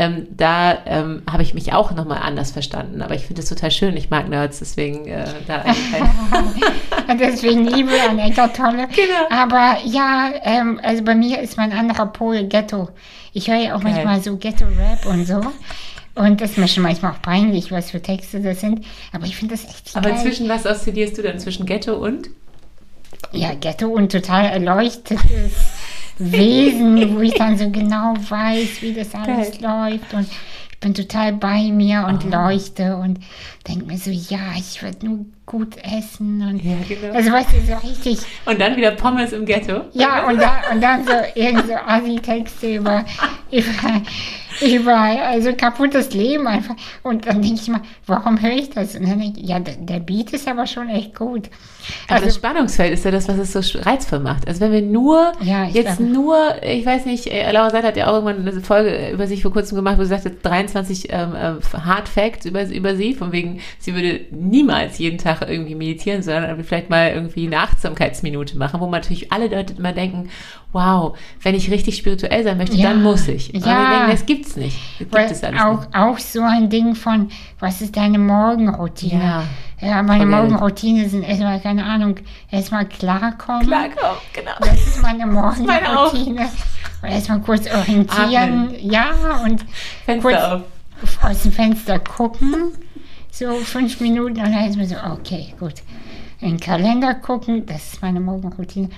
B: ähm, da ähm, habe ich mich auch nochmal anders verstanden. Aber ich finde es total schön. Ich mag Nerds, deswegen äh, da (laughs)
A: Und deswegen Liebe an Eckart Tolle.
B: Genau.
A: Aber ja, ähm, also bei mir ist mein anderer Pol Ghetto. Ich höre ja auch
B: Geil.
A: manchmal so Ghetto-Rap und so. Und das ist mir schon manchmal auch peinlich, was für Texte das sind. Aber ich finde das echt
B: Aber
A: geil.
B: zwischen was oszillierst du dann? Zwischen Ghetto und?
A: Ja, Ghetto und total erleuchtetes (laughs) Wesen, wo ich dann so genau weiß, wie das alles läuft. Und ich bin total bei mir und
B: Oh.
A: leuchte und denke mir so, ja, ich werde nur gut essen. Und
B: Ja, genau.
A: Also weißt du, so richtig
B: Und dann wieder Pommes im Ghetto?
A: Ja, und, da, und dann so irgend so Assi-Texte über, (laughs) über, über also kaputtes Leben einfach. Und dann denke ich mal, warum höre ich das? Und dann denke ich, ja, der, der Beat ist aber schon echt gut.
B: Aber das
A: Also,
B: Spannungsfeld ist ja das, was es so reizvoll macht. Also wenn wir nur,
A: Ja,
B: jetzt
A: glaube-
B: nur, ich weiß nicht, äh, Laura Seid hat ja auch irgendwann eine Folge über sich vor kurzem gemacht, wo sie sagte, 23 ähm, äh, Hard Facts über, über sie, von wegen, sie würde niemals jeden Tag irgendwie meditieren, sondern vielleicht mal irgendwie eine Achtsamkeitsminute machen, wo man natürlich alle Leute immer denken, wow, wenn ich richtig spirituell sein möchte,
A: Ja,
B: dann muss ich. Und
A: ja.
B: wir denken, das gibt's nicht. Das gibt es alles
A: auch,
B: nicht.
A: auch so ein Ding von, was ist deine Morgenroutine?
B: Ja.
A: Ja, meine. Morgenroutine sind erstmal, keine Ahnung, erstmal klarkommen.
B: Klar, komm, genau.
A: Das ist meine. Morgenroutine. Und erstmal kurz orientieren. Ja, und
B: Fenster
A: kurz
B: auf.
A: aus dem Fenster gucken. So fünf Minuten und dann ist mir so, okay, gut. In den Kalender gucken, das ist meine Morgenroutine.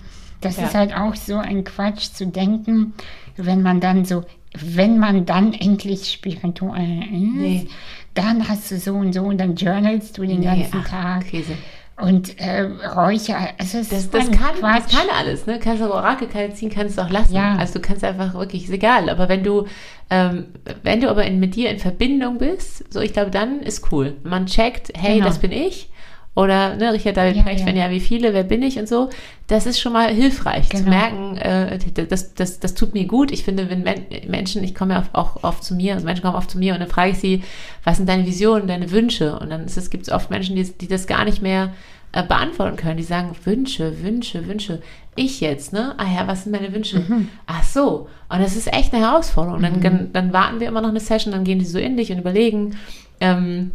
A: Das
B: Ja.
A: ist halt auch so ein Quatsch zu denken, wenn man dann so, wenn man dann endlich spirituell ist,
B: Nee.
A: dann hast du so und so und dann journalst du den
B: Nee,
A: ganzen
B: ach,
A: Tag
B: Käse.
A: und äh, Räucher. Also es
B: Das,
A: ist
B: das, kann, das kann alles, ne? Kannst du Orakelkarte ziehen, kannst du auch lassen.
A: Ja.
B: Also du kannst einfach wirklich, ist egal. Aber wenn du, ähm, wenn du aber in, mit dir in Verbindung bist, so ich glaube, dann ist cool. Man checkt, hey,
A: Genau.
B: das bin ich. Oder ne, Richard David
A: Ja,
B: Precht,
A: ja.
B: wenn ja, wie viele, wer bin ich und so. Das ist schon mal hilfreich zu
A: Genau.
B: merken, äh, das, das, das tut mir gut. Ich finde, wenn Men Menschen, ich komme ja auch oft zu mir, also Menschen kommen oft zu mir und dann frage ich sie, was sind deine Visionen, deine Wünsche? Und dann gibt es oft Menschen, die, die das gar nicht mehr äh, beantworten können. Die sagen, Wünsche, Wünsche, Wünsche. Ich jetzt, ne? Ah ja, was sind meine Wünsche? Ach so. Und das ist echt eine Herausforderung. Dann, dann, dann warten wir immer noch eine Session, dann gehen die so in dich und überlegen. Ähm,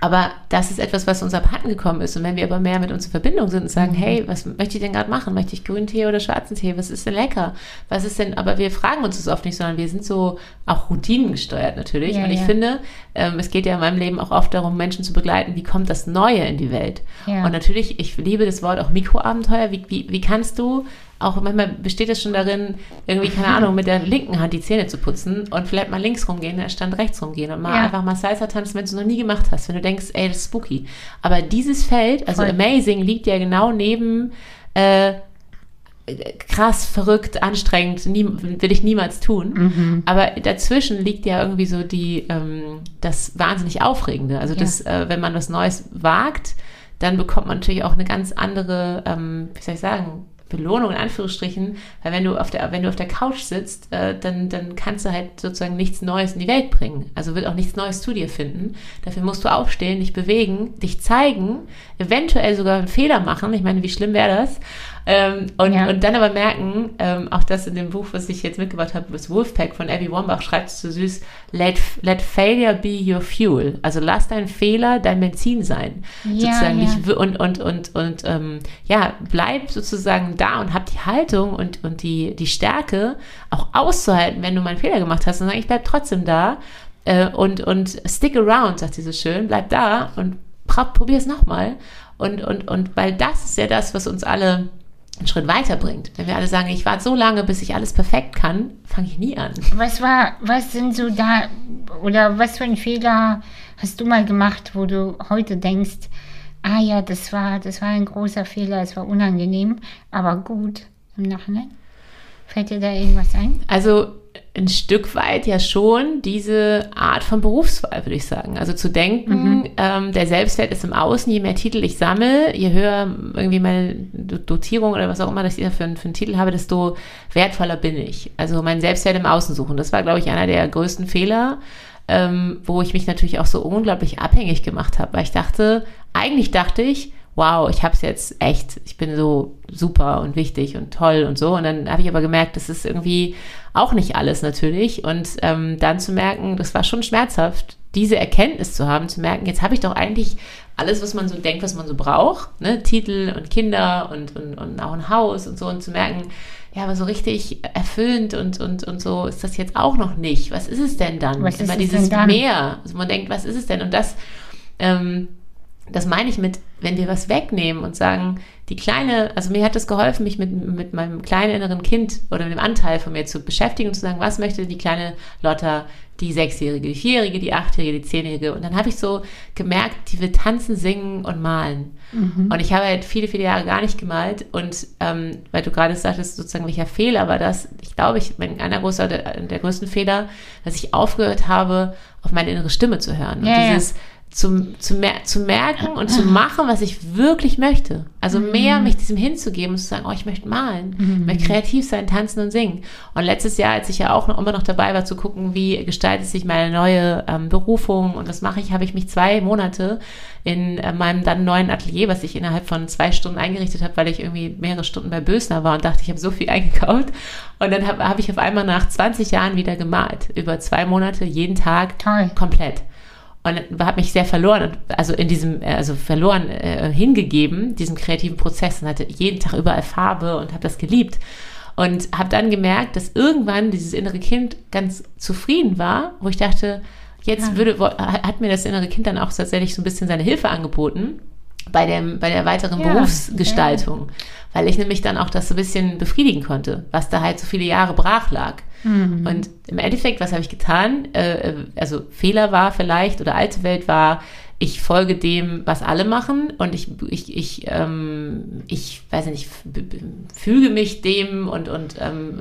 B: aber das ist etwas, was uns abhanden gekommen ist. Und wenn wir aber mehr mit uns in Verbindung sind und sagen, mhm. hey, was möchte ich denn gerade machen? Möchte ich grünen Tee oder schwarzen Tee? Was ist denn lecker? Was ist denn, aber wir fragen uns das oft nicht, sondern wir sind so auch routinengesteuert natürlich. Ja, und ich ja. finde, ähm, es geht ja in meinem Leben auch oft darum, Menschen zu begleiten, wie kommt das Neue in die Welt? Ja. Und natürlich, ich liebe das Wort auch Mikroabenteuer. Wie, wie, wie kannst du auch manchmal besteht es schon darin, irgendwie, keine Ahnung, mit der linken Hand die Zähne zu putzen und vielleicht mal links rumgehen, statt rechts rumgehen und mal ja. einfach mal Salsa tanzen, wenn du es noch nie gemacht hast, wenn du denkst, ey, das ist spooky. Aber dieses Feld, also Voll. Amazing, liegt ja genau neben äh, krass, verrückt, anstrengend, nie, will ich niemals tun. Mhm. Aber dazwischen liegt ja irgendwie so die, ähm, das wahnsinnig Aufregende. Also ja. das, äh, wenn man was Neues wagt, dann bekommt man natürlich auch eine ganz andere, ähm, wie soll ich sagen, Belohnung in Anführungsstrichen, weil wenn du auf der, wenn du auf der Couch sitzt, äh, dann, dann kannst du halt sozusagen nichts Neues in die Welt bringen. Also wird auch nichts Neues zu dir finden. Dafür musst du aufstehen, dich bewegen, dich zeigen, eventuell sogar einen Fehler machen. Ich meine, wie schlimm wäre das? Ähm, und, ja. und dann aber merken, ähm, auch das in dem Buch, was ich jetzt mitgebracht habe, das Wolfpack von Abby Wambach, schreibt es so süß, let, let failure be your fuel. Also lass dein Fehler dein Benzin sein. Ja, sozusagen. Ja. Nicht, und und, und, und ähm, ja, bleib sozusagen da und hab die Haltung und, und die, die Stärke, auch auszuhalten, wenn du mal einen Fehler gemacht hast und sagen, ich bleib trotzdem da. Äh, und, und stick around, sagt sie so schön, bleib da und probier es nochmal. Und, und, und weil das ist ja das, was uns alle einen Schritt weiterbringt. Wenn wir alle sagen, ich warte so lange, bis ich alles perfekt kann, fange ich nie an.
A: Was war, was sind so da, oder was für ein Fehler hast du mal gemacht, wo du heute denkst, ah ja, das war, das war ein großer Fehler, es war unangenehm, aber gut im Nachhinein? Fällt dir da irgendwas ein?
B: Also ein Stück weit ja schon diese Art von Berufswahl, würde ich sagen. Also zu denken, mhm. ähm, der Selbstwert ist im Außen, je mehr Titel ich sammle, je höher irgendwie meine Dotierung oder was auch immer ich für, für einen Titel habe, desto wertvoller bin ich. Also mein Selbstwert im Außen suchen. Das war, glaube ich, einer der größten Fehler, ähm, wo ich mich natürlich auch so unglaublich abhängig gemacht habe, weil ich dachte, eigentlich dachte ich, wow, ich habe es jetzt echt, ich bin so super und wichtig und toll und so. Und dann habe ich aber gemerkt, das ist irgendwie auch nicht alles natürlich. Und ähm, dann zu merken, das war schon schmerzhaft, diese Erkenntnis zu haben, zu merken, jetzt habe ich doch eigentlich alles, was man so denkt, was man so braucht, ne? Titel und Kinder und, und, und auch ein Haus und so und zu merken, ja, aber so richtig erfüllend und, und, und so ist das jetzt auch noch nicht. Was ist es denn dann? Was Immer dieses Mehr. Also man denkt, was ist es denn? Und das, ähm, das meine ich mit, wenn wir was wegnehmen und sagen, die kleine, also mir hat es geholfen, mich mit, mit meinem kleinen inneren Kind oder mit dem Anteil von mir zu beschäftigen und zu sagen, was möchte die kleine Lotta, die Sechsjährige, die Vierjährige, die Achtjährige, die Zehnjährige. Und dann habe ich so gemerkt, die will tanzen, singen und malen. Mhm. Und ich habe halt viele, viele Jahre gar nicht gemalt. Und ähm, weil du gerade sagtest, sozusagen, welcher Fehler war das? Ich glaube, ich bin einer großer, der, der größten Fehler, dass ich aufgehört habe, auf meine innere Stimme zu hören. Und ja, dieses, ja zu, zu, mer zu merken und zu machen, was ich wirklich möchte. Also mehr mhm. mich diesem hinzugeben und zu sagen, oh, ich möchte malen, mhm. möchte kreativ sein, tanzen und singen. Und letztes Jahr, als ich ja auch noch immer noch dabei war, zu gucken, wie gestaltet sich meine neue ähm, Berufung und was mache ich, habe ich mich zwei Monate in äh, meinem dann neuen Atelier, was ich innerhalb von zwei Stunden eingerichtet habe, weil ich irgendwie mehrere Stunden bei Bösner war und dachte, ich habe so viel (laughs) eingekauft. Und dann habe hab ich auf einmal nach 20 Jahren wieder gemalt. Über zwei Monate, jeden Tag, Toll. komplett und habe mich sehr verloren, also in diesem, äh, also verloren äh, hingegeben, diesem kreativen Prozess und hatte jeden Tag überall Farbe und habe das geliebt. Und habe dann gemerkt, dass irgendwann dieses innere Kind ganz zufrieden war, wo ich dachte, jetzt ja. würde, hat mir das innere Kind dann auch tatsächlich so ein bisschen seine Hilfe angeboten bei, dem, bei der weiteren ja, Berufsgestaltung, ja. weil ich nämlich dann auch das so ein bisschen befriedigen konnte, was da halt so viele Jahre brach lag. Mhm. Und im Endeffekt, was habe ich getan? Äh, also Fehler war vielleicht oder alte Welt war, ich folge dem, was alle machen und ich, ich, ich, ähm, ich weiß nicht, füge mich dem und, und ähm,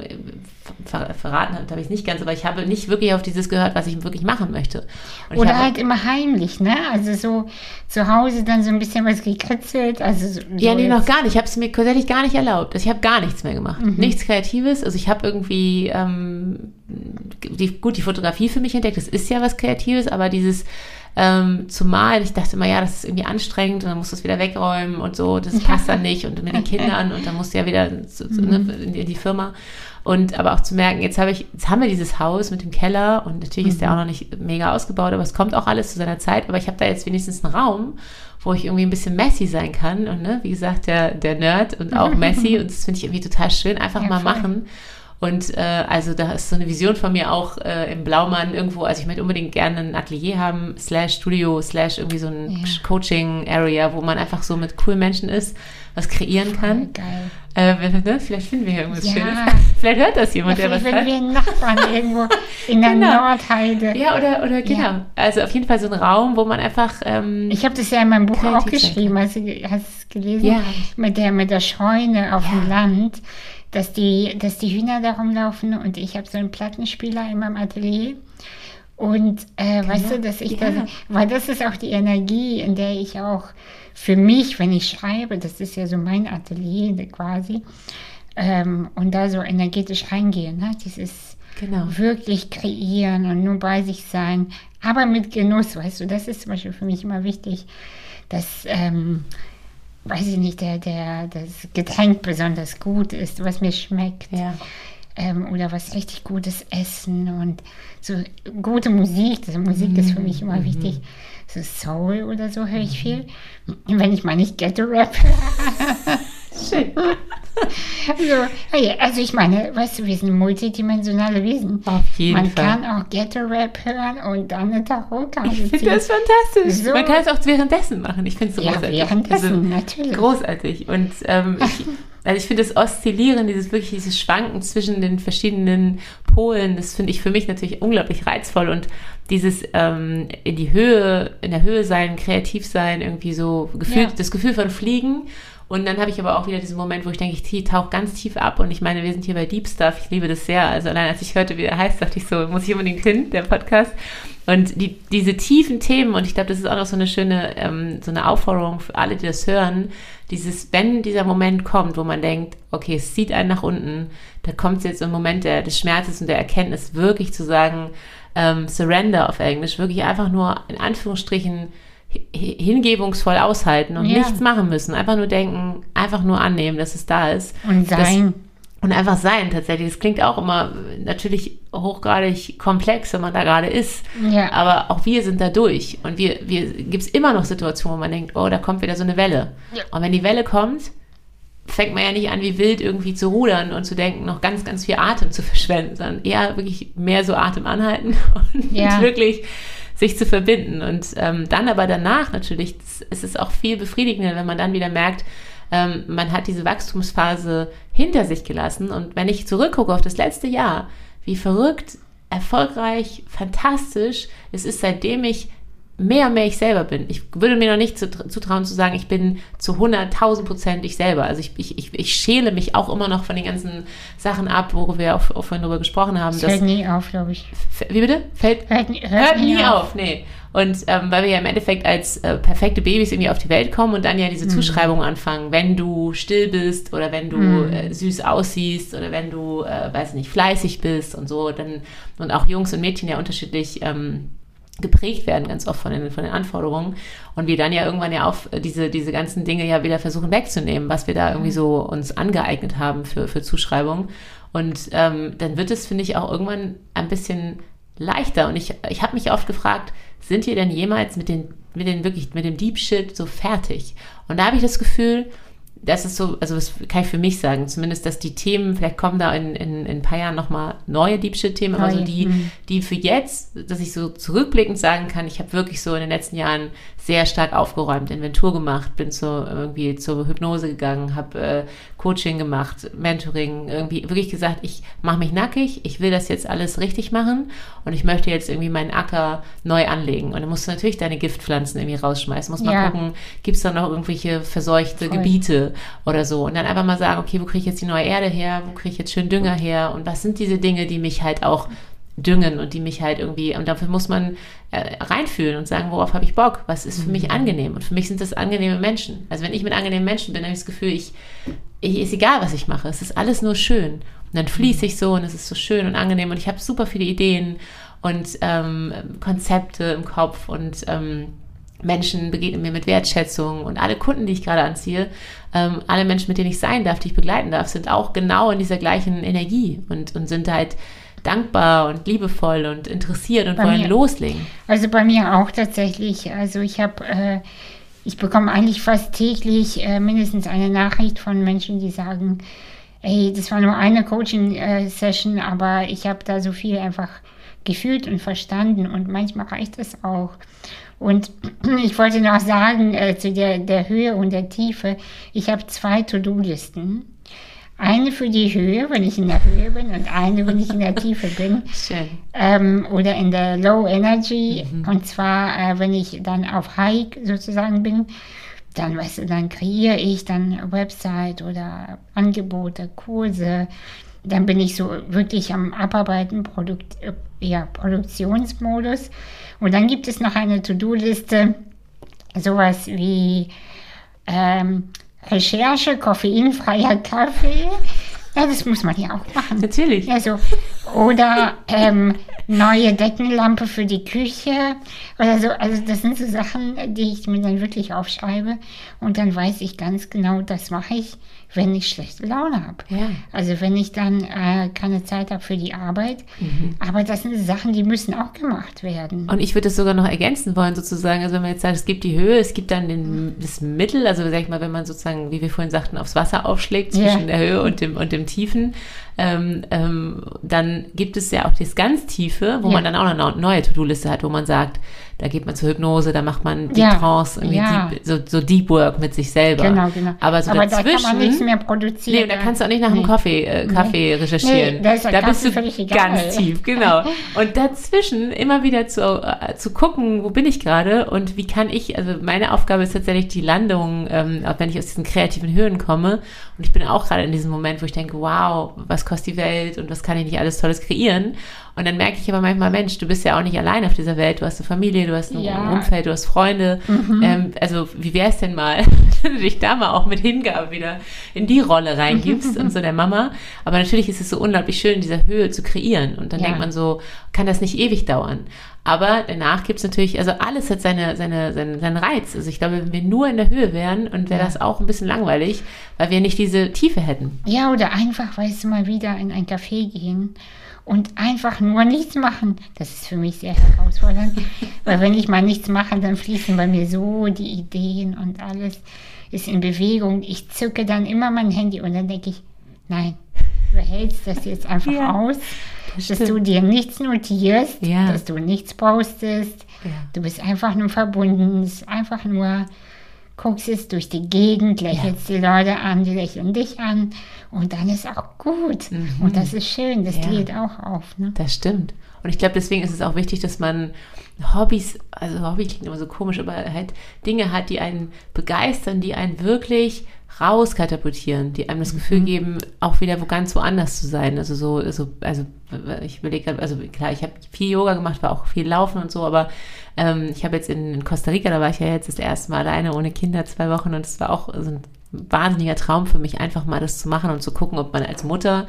B: ver verraten habe ich es nicht ganz, aber ich habe nicht wirklich auf dieses gehört, was ich wirklich machen möchte.
A: Und Oder halt immer heimlich, ne? Also so zu Hause dann so ein bisschen was gekritzelt. Also so
B: ja, nee, noch gar nicht. Ich habe es mir tatsächlich gar nicht erlaubt. Also ich habe gar nichts mehr gemacht. Mhm. Nichts Kreatives. Also ich habe irgendwie ähm, die, gut die Fotografie für mich entdeckt. Das ist ja was Kreatives, aber dieses ähm, zu malen. Ich dachte immer, ja, das ist irgendwie anstrengend und dann musst du es wieder wegräumen und so, das (laughs) passt dann nicht und mit den Kindern und dann musst du ja wieder zu, zu, ne, in, die, in die Firma. Und aber auch zu merken, jetzt habe ich, jetzt haben wir dieses Haus mit dem Keller und natürlich ist der auch noch nicht mega ausgebaut, aber es kommt auch alles zu seiner Zeit. Aber ich habe da jetzt wenigstens einen Raum, wo ich irgendwie ein bisschen messy sein kann. Und ne, wie gesagt, der, der Nerd und auch (laughs) messy. und das finde ich irgendwie total schön. Einfach ja, mal voll. machen. Und äh, also da ist so eine Vision von mir auch äh, im Blaumann irgendwo, also ich möchte unbedingt gerne ein Atelier haben, slash Studio, slash irgendwie so ein ja. Coaching-Area, wo man einfach so mit coolen Menschen ist, was kreieren Voll kann. Geil. Äh, ne? Vielleicht finden wir hier irgendwas ja. Schönes. (laughs) Vielleicht hört das jemand, ja, der was hat. Vielleicht wir einen Nachbarn irgendwo in der genau. Nordheide. Ja, oder, oder genau. Ja. Also auf jeden Fall so ein Raum, wo man einfach ähm,
A: Ich habe das ja in meinem Buch auch geschrieben, hast du, es gelesen? Ja. Mit der, mit der Scheune auf dem Land dass die, dass die Hühner da rumlaufen und ich habe so einen Plattenspieler in meinem Atelier. Und äh, genau. weißt du, dass ich ja. das, weil das ist auch die Energie, in der ich auch für mich, wenn ich schreibe, das ist ja so mein Atelier quasi, ähm, und da so energetisch reingehe, ne? dieses genau. wirklich kreieren und nur bei sich sein, aber mit Genuss, weißt du, das ist zum Beispiel für mich immer wichtig, dass ähm, weiß ich nicht, der, der, das Getränk besonders gut ist, was mir schmeckt. Ja. Ähm, oder was richtig gutes Essen und so gute Musik. Also Musik mhm. ist für mich immer mhm. wichtig. So Soul oder so höre ich viel. Wenn ich mal nicht Ghetto-Rap höre. (laughs) Schön. (laughs) also, also ich meine, weißt du, wir sind multidimensionale Wesen. Auf jeden Man Fall. Man kann auch Ghetto-Rap hören und dann eine Tarotkarte.
B: Ich (laughs) finde das fantastisch. So. Man kann es auch währenddessen machen. Ich finde es so
A: ja,
B: großartig.
A: währenddessen, also, natürlich.
B: Großartig. Und ähm, ich, (laughs) also ich finde das Oszillieren, dieses wirklich, dieses Schwanken zwischen den verschiedenen Polen, das finde ich für mich natürlich unglaublich reizvoll und dieses ähm, in die Höhe, in der Höhe sein, kreativ sein, irgendwie so Gefühl, ja. das Gefühl von Fliegen und dann habe ich aber auch wieder diesen Moment, wo ich denke, ich tauche ganz tief ab und ich meine, wir sind hier bei Deep Stuff, ich liebe das sehr. Also allein als ich hörte, wie der heißt, dachte ich so, muss ich unbedingt hin, der Podcast. Und die, diese tiefen Themen, und ich glaube, das ist auch noch so eine schöne, ähm, so eine Aufforderung für alle, die das hören, dieses, wenn dieser Moment kommt, wo man denkt, okay, es zieht einen nach unten, da kommt jetzt ein Moment der, des Schmerzes und der Erkenntnis, wirklich zu sagen, ähm, Surrender auf Englisch, wirklich einfach nur in Anführungsstrichen hingebungsvoll aushalten und ja. nichts machen müssen. Einfach nur denken, einfach nur annehmen, dass es da ist.
A: Und sein.
B: Das, und einfach sein tatsächlich. Das klingt auch immer natürlich hochgradig komplex, wenn man da gerade ist. Ja. Aber auch wir sind da durch. Und wir, wir gibt es immer noch Situationen, wo man denkt, oh, da kommt wieder so eine Welle. Ja. Und wenn die Welle kommt, fängt man ja nicht an, wie wild irgendwie zu rudern und zu denken, noch ganz, ganz viel Atem zu verschwenden, sondern eher wirklich mehr so Atem anhalten (laughs) und ja. wirklich sich zu verbinden. Und ähm, dann aber danach natürlich, ist es auch viel befriedigender, wenn man dann wieder merkt, ähm, man hat diese Wachstumsphase hinter sich gelassen. Und wenn ich zurückgucke auf das letzte Jahr, wie verrückt, erfolgreich, fantastisch es ist, seitdem ich mehr und mehr ich selber bin. Ich würde mir noch nicht zutrauen zu sagen, ich bin zu 100.000 Prozent ich selber. Also ich, ich, ich, schäle mich auch immer noch von den ganzen Sachen ab, worüber wir auch, auch vorhin darüber gesprochen haben.
A: Das hört nie auf, glaube ich.
B: Wie bitte? Fällt, hört, hört, hört nie, nie auf. auf. nee. Und ähm, weil wir ja im Endeffekt als äh, perfekte Babys irgendwie auf die Welt kommen und dann ja diese mhm. Zuschreibung anfangen, wenn du still bist oder wenn du mhm. äh, süß aussiehst oder wenn du, äh, weiß nicht, fleißig bist und so, dann und auch Jungs und Mädchen ja unterschiedlich ähm, geprägt werden ganz oft von den, von den Anforderungen und wir dann ja irgendwann ja auch diese, diese ganzen Dinge ja wieder versuchen wegzunehmen, was wir da irgendwie so uns angeeignet haben für, für Zuschreibung. Und ähm, dann wird es, finde ich, auch irgendwann ein bisschen leichter. Und ich, ich habe mich oft gefragt, sind wir denn jemals mit den, mit den wirklich, mit dem Deep Shit so fertig? Und da habe ich das Gefühl, das ist so, also das kann ich für mich sagen, zumindest, dass die Themen, vielleicht kommen da in, in, in ein paar Jahren nochmal neue Deep Shit-Themen, aber so die, mhm. die für jetzt, dass ich so zurückblickend sagen kann, ich habe wirklich so in den letzten Jahren sehr stark aufgeräumt, Inventur gemacht, bin so irgendwie zur Hypnose gegangen, habe äh, Coaching gemacht, Mentoring, irgendwie wirklich gesagt, ich mache mich nackig, ich will das jetzt alles richtig machen und ich möchte jetzt irgendwie meinen Acker neu anlegen. Und dann musst du natürlich deine Giftpflanzen irgendwie rausschmeißen, muss mal ja. gucken, gibt es da noch irgendwelche verseuchte Voll. Gebiete oder so. Und dann einfach mal sagen, okay, wo kriege ich jetzt die neue Erde her, wo kriege ich jetzt schön Dünger her und was sind diese Dinge, die mich halt auch düngen und die mich halt irgendwie, und dafür muss man äh, reinfühlen und sagen, worauf habe ich Bock, was ist für mich mhm. angenehm. Und für mich sind das angenehme Menschen. Also wenn ich mit angenehmen Menschen bin, habe ich das Gefühl, ich, ich ist egal, was ich mache, es ist alles nur schön. Und dann fließe ich so und es ist so schön und angenehm und ich habe super viele Ideen und ähm, Konzepte im Kopf und ähm, Menschen begegnen mir mit Wertschätzung und alle Kunden, die ich gerade anziehe, ähm, alle Menschen, mit denen ich sein darf, die ich begleiten darf, sind auch genau in dieser gleichen Energie und, und sind halt dankbar und liebevoll und interessiert und
A: Bei
B: wollen
A: mir-
B: loslegen.
A: Also bei mir auch tatsächlich. Also ich habe, äh, ich bekomme eigentlich fast täglich äh, mindestens eine Nachricht von Menschen, die sagen, ey, das war nur eine Coaching-Session, aber ich habe da so viel einfach gefühlt und verstanden und manchmal reicht es auch. Und (clears throat) ich wollte noch sagen, äh, zu der, der Höhe und der Tiefe, ich habe zwei To-Do-Listen. Eine für die Höhe, wenn ich in der Höhe bin, und eine, wenn ich in der Tiefe bin (laughs)
B: Schön.
A: ähm, oder in der Low Energy. Und zwar, äh, wenn ich dann auf High sozusagen bin, dann, weißt du, dann kreiere ich dann Website oder Angebote, Kurse. Dann bin ich so wirklich am Abarbeiten, Produkt, äh, ja, Produktionsmodus. Und dann gibt es noch eine To-Do-Liste, sowas wie ähm, Recherche, koffeinfreier Kaffee. Ja, das muss man ja auch machen.
B: Natürlich.
A: Ja, so. Oder ähm, neue Deckenlampe für die Küche oder so. Also das sind so Sachen, die ich mir dann wirklich aufschreibe und dann weiß ich ganz genau, das mache ich, wenn ich schlechte Laune habe.
B: Ja.
A: Also wenn ich dann äh, keine Zeit habe für die Arbeit. Aber das sind Sachen, die müssen auch gemacht werden.
B: Und ich würde das sogar noch ergänzen wollen, sozusagen. Also wenn man jetzt sagt, es gibt die Höhe, es gibt dann den, das Mittel, also sag ich mal, wenn man sozusagen, wie wir vorhin sagten, aufs Wasser aufschlägt zwischen
A: Ja.
B: der Höhe und dem, und dem Tiefen, ähm, ähm, dann gibt es ja auch das ganz Tiefe, wo
A: Ja.
B: man dann auch eine neue To-Do-Liste hat, wo man sagt, da geht man zur Hypnose, da macht man die
A: Ja.
B: Trance, irgendwie
A: Ja.
B: deep, so, so Deep Work mit sich selber.
A: Genau, genau.
B: Aber so
A: Aber da
B: dazwischen,
A: kann man nichts mehr produzieren.
B: Nee, da kannst du auch nicht nach dem
A: Nee.
B: Kaffee, äh, Kaffee recherchieren.
A: Nee, da ist
B: da bist du ganz tief, genau. (laughs) Und dazwischen immer wieder zu, äh, zu gucken, wo bin ich gerade und wie kann ich, also meine Aufgabe ist tatsächlich die Landung, ähm, auch wenn ich aus diesen kreativen Höhen komme. Und ich bin auch gerade in diesem Moment, wo ich denke, wow, was kostet die Welt und was kann ich nicht alles Tolles kreieren. Und dann merke ich aber manchmal, Mensch, du bist ja auch nicht allein auf dieser Welt. Du hast eine Familie, du hast ein
A: Ja. Mhm.
B: Umfeld, du hast Freunde. Ähm, also wie wäre es denn mal, (laughs) wenn du dich da mal auch mit Hingabe wieder in die Rolle reingibst und so der Mama. Aber natürlich ist es so unglaublich schön, in dieser Höhe zu kreieren. Und dann
A: Ja.
B: denkt man so, kann das nicht ewig dauern? Aber danach gibt es natürlich, also alles hat seine, seine, seinen, seinen Reiz. Also ich glaube, wenn wir nur in der Höhe wären, und wäre
A: Ja.
B: das auch ein bisschen langweilig, weil wir nicht diese Tiefe hätten.
A: Ja, oder einfach, weißt du, mal wieder in ein Café gehen und einfach nur nichts machen. Das ist für mich sehr herausfordernd, (laughs) weil wenn ich mal nichts mache, dann fließen bei mir so die Ideen und alles ist in Bewegung. Ich zücke dann immer mein Handy und dann denke ich, nein, du hältst das jetzt einfach
B: Ja,
A: aus,
B: das
A: dass
B: stimmt.
A: du dir nichts notierst,
B: Ja.
A: dass du nichts postest.
B: Ja.
A: Du bist einfach nur verbunden, einfach nur guckst jetzt durch die Gegend, lächelst die Leute an, die lächeln dich an und dann ist auch gut. Und das ist schön, das
B: Mhm. Ja.
A: lädt auch auf. Ne?
B: Das stimmt. Und ich glaube, deswegen ist es auch wichtig, dass man Hobbys, also Hobby klingt immer so komisch, aber halt Dinge hat, die einen begeistern, die einen wirklich rauskatapultieren, die einem das Gefühl geben, auch wieder wo ganz woanders zu sein. Also so, also, also ich überlege gerade, also klar, ich habe viel Yoga gemacht, war auch viel Laufen und so, aber ähm, ich habe jetzt in, in Costa Rica, da war ich ja jetzt das erste Mal alleine ohne Kinder zwei Wochen und es war auch so ein wahnsinniger Traum für mich, einfach mal das zu machen und zu gucken, ob man als Mutter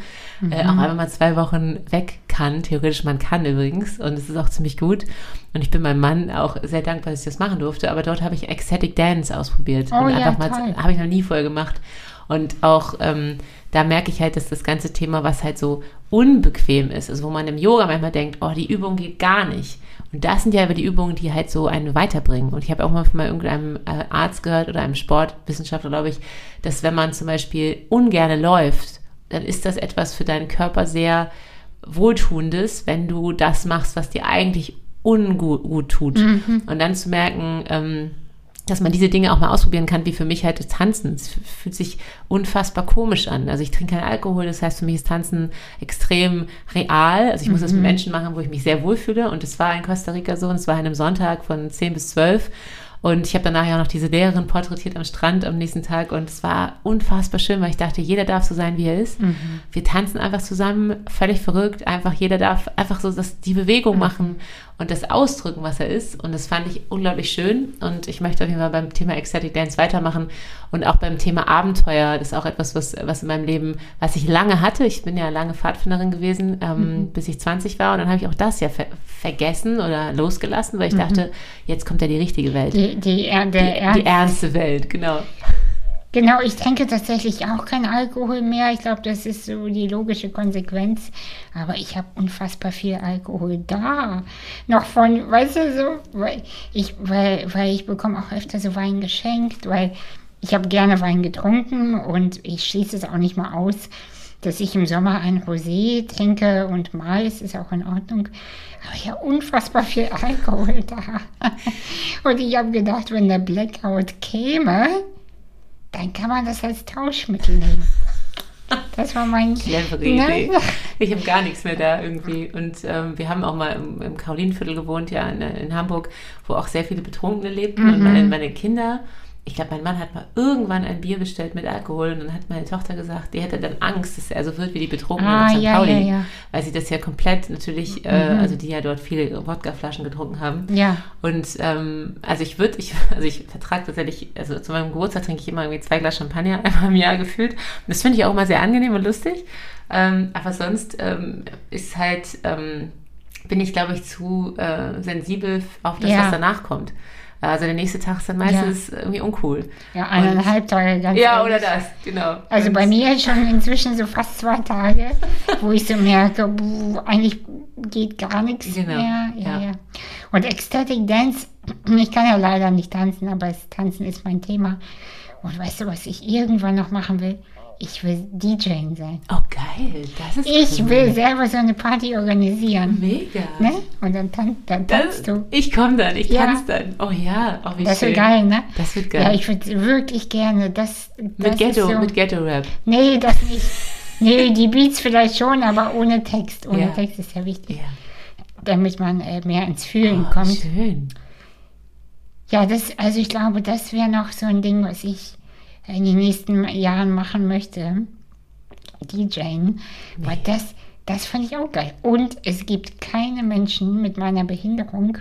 B: äh, auch einfach mal zwei Wochen weg kann. Theoretisch, man kann übrigens und es ist auch ziemlich gut. Und ich bin meinem Mann auch sehr dankbar, dass ich das machen durfte. Aber dort habe ich Ecstatic Dance ausprobiert.
A: Oh
B: und
A: ja,
B: einfach mal, habe ich noch nie vorher gemacht. Und auch ähm, da merke ich halt, dass das ganze Thema, was halt so unbequem ist, also wo man im Yoga manchmal denkt, oh, die Übung geht gar nicht. Und das sind ja aber die Übungen, die halt so einen weiterbringen. Und ich habe auch mal von irgendeinem äh, Arzt gehört oder einem Sportwissenschaftler, glaube ich, dass wenn man zum Beispiel ungerne läuft, dann ist das etwas für deinen Körper sehr Wohltuendes, wenn du das machst, was dir eigentlich ungut gut tut. Und dann zu merken, ähm, dass man diese Dinge auch mal ausprobieren kann, wie für mich halt das Tanzen. Es fühlt sich unfassbar komisch an. Also ich trinke keinen Alkohol, das heißt für mich ist Tanzen extrem real. Also ich muss das mit Menschen machen, wo ich mich sehr wohlfühle. Und es war in Costa Rica so und es war an einem Sonntag von 10 bis 12. Und ich habe danach ja auch noch diese Lehrerin porträtiert am Strand am nächsten Tag und es war unfassbar schön, weil ich dachte, jeder darf so sein, wie er ist. Wir tanzen einfach zusammen, völlig verrückt, einfach jeder darf einfach so das, die Bewegung machen und das ausdrücken, was er ist. Und das fand ich unglaublich schön. Und ich möchte auf jeden Fall beim Thema Ecstatic Dance weitermachen und auch beim Thema Abenteuer. Das ist auch etwas, was, was in meinem Leben, was ich lange hatte. Ich bin ja lange Pfadfinderin gewesen, ähm, mhm. bis ich 20 war. Und dann habe ich auch das ja ver vergessen oder losgelassen, weil ich mhm. dachte, jetzt kommt ja die richtige Welt.
A: Die, die, der
B: die, die ernste Welt, genau.
A: Genau, ich trinke tatsächlich auch kein Alkohol mehr. Ich glaube, das ist so die logische Konsequenz. Aber ich habe unfassbar viel Alkohol da. Noch von, weißt du, so, weil ich, weil, weil ich bekomme auch öfter so Wein geschenkt, weil ich habe gerne Wein getrunken und ich schließe es auch nicht mal aus, dass ich im Sommer ein Rosé trinke und mal ist auch in Ordnung. Aber ich habe unfassbar viel (laughs) Alkohol da. Und ich habe gedacht, wenn der Blackout käme, dann kann man das als Tauschmittel nehmen. (laughs) Das war mein.
B: Clevere ne? Idee. Ich habe gar nichts mehr da irgendwie. Und ähm, wir haben auch mal im, im Karolinenviertel gewohnt, ja, in, in, Hamburg, wo auch sehr viele Betrunkene lebten. Mhm. Und meine, meine Kinder ich glaube, mein Mann hat mal irgendwann ein Bier bestellt mit Alkohol und dann hat meine Tochter gesagt, die hätte dann Angst, dass er so wird wie die Betrunkenen ah, in St. Ja, Pauli, ja, ja. weil sie das ja komplett natürlich, äh, mhm. äh, also die ja dort viele Wodkaflaschen getrunken haben.
A: Ja.
B: Und ähm, also ich würde, ich, (laughs) also ich vertrage tatsächlich, also zu meinem Geburtstag trinke ich immer irgendwie zwei Glas Champagner (laughs) einmal im Jahr gefühlt. Und das finde ich auch mal sehr angenehm und lustig. Ähm, aber sonst ähm, ist halt, ähm, bin ich glaube ich zu äh, sensibel auf das, was danach kommt. Also der nächste Tag ist dann meistens ja. irgendwie uncool.
A: Ja, eineinhalb und, Tage
B: ganz Ja, ehrlich. oder das, genau.
A: Also und bei mir schon inzwischen so fast zwei Tage, (laughs) wo ich so merke, buh, eigentlich geht gar nichts genau. mehr. Ja, ja. ja. Und Ecstatic Dance, (clears throat) ich kann ja leider nicht tanzen, aber das Tanzen ist mein Thema. Und weißt du, was ich irgendwann noch machen will? Ich will DJing sein.
B: Oh, geil. Das ist
A: Ich cool. will selber so eine Party organisieren.
B: Mega.
A: Ne? Und dann, tan dann tanzt das, du.
B: Ich komme dann, ich ja. tanze dann. Oh ja, oh, wie
A: Das
B: schön.
A: wird geil, ne?
B: Das wird geil.
A: Ja, ich würde wirklich gerne das. das
B: mit Ghetto, so, mit Ghetto-Rap.
A: Nee, das nicht. Nee, die Beats vielleicht schon, aber ohne Text. Ohne ja. Text ist ja wichtig. Ja. Damit man äh, mehr ins Fühlen oh, kommt.
B: Schön.
A: Ja, das, also ich glaube, das wäre noch so ein Ding, was ich in den nächsten Jahren machen möchte, DJing, weil das, das fand ich auch geil. Und es gibt keine Menschen mit meiner Behinderung,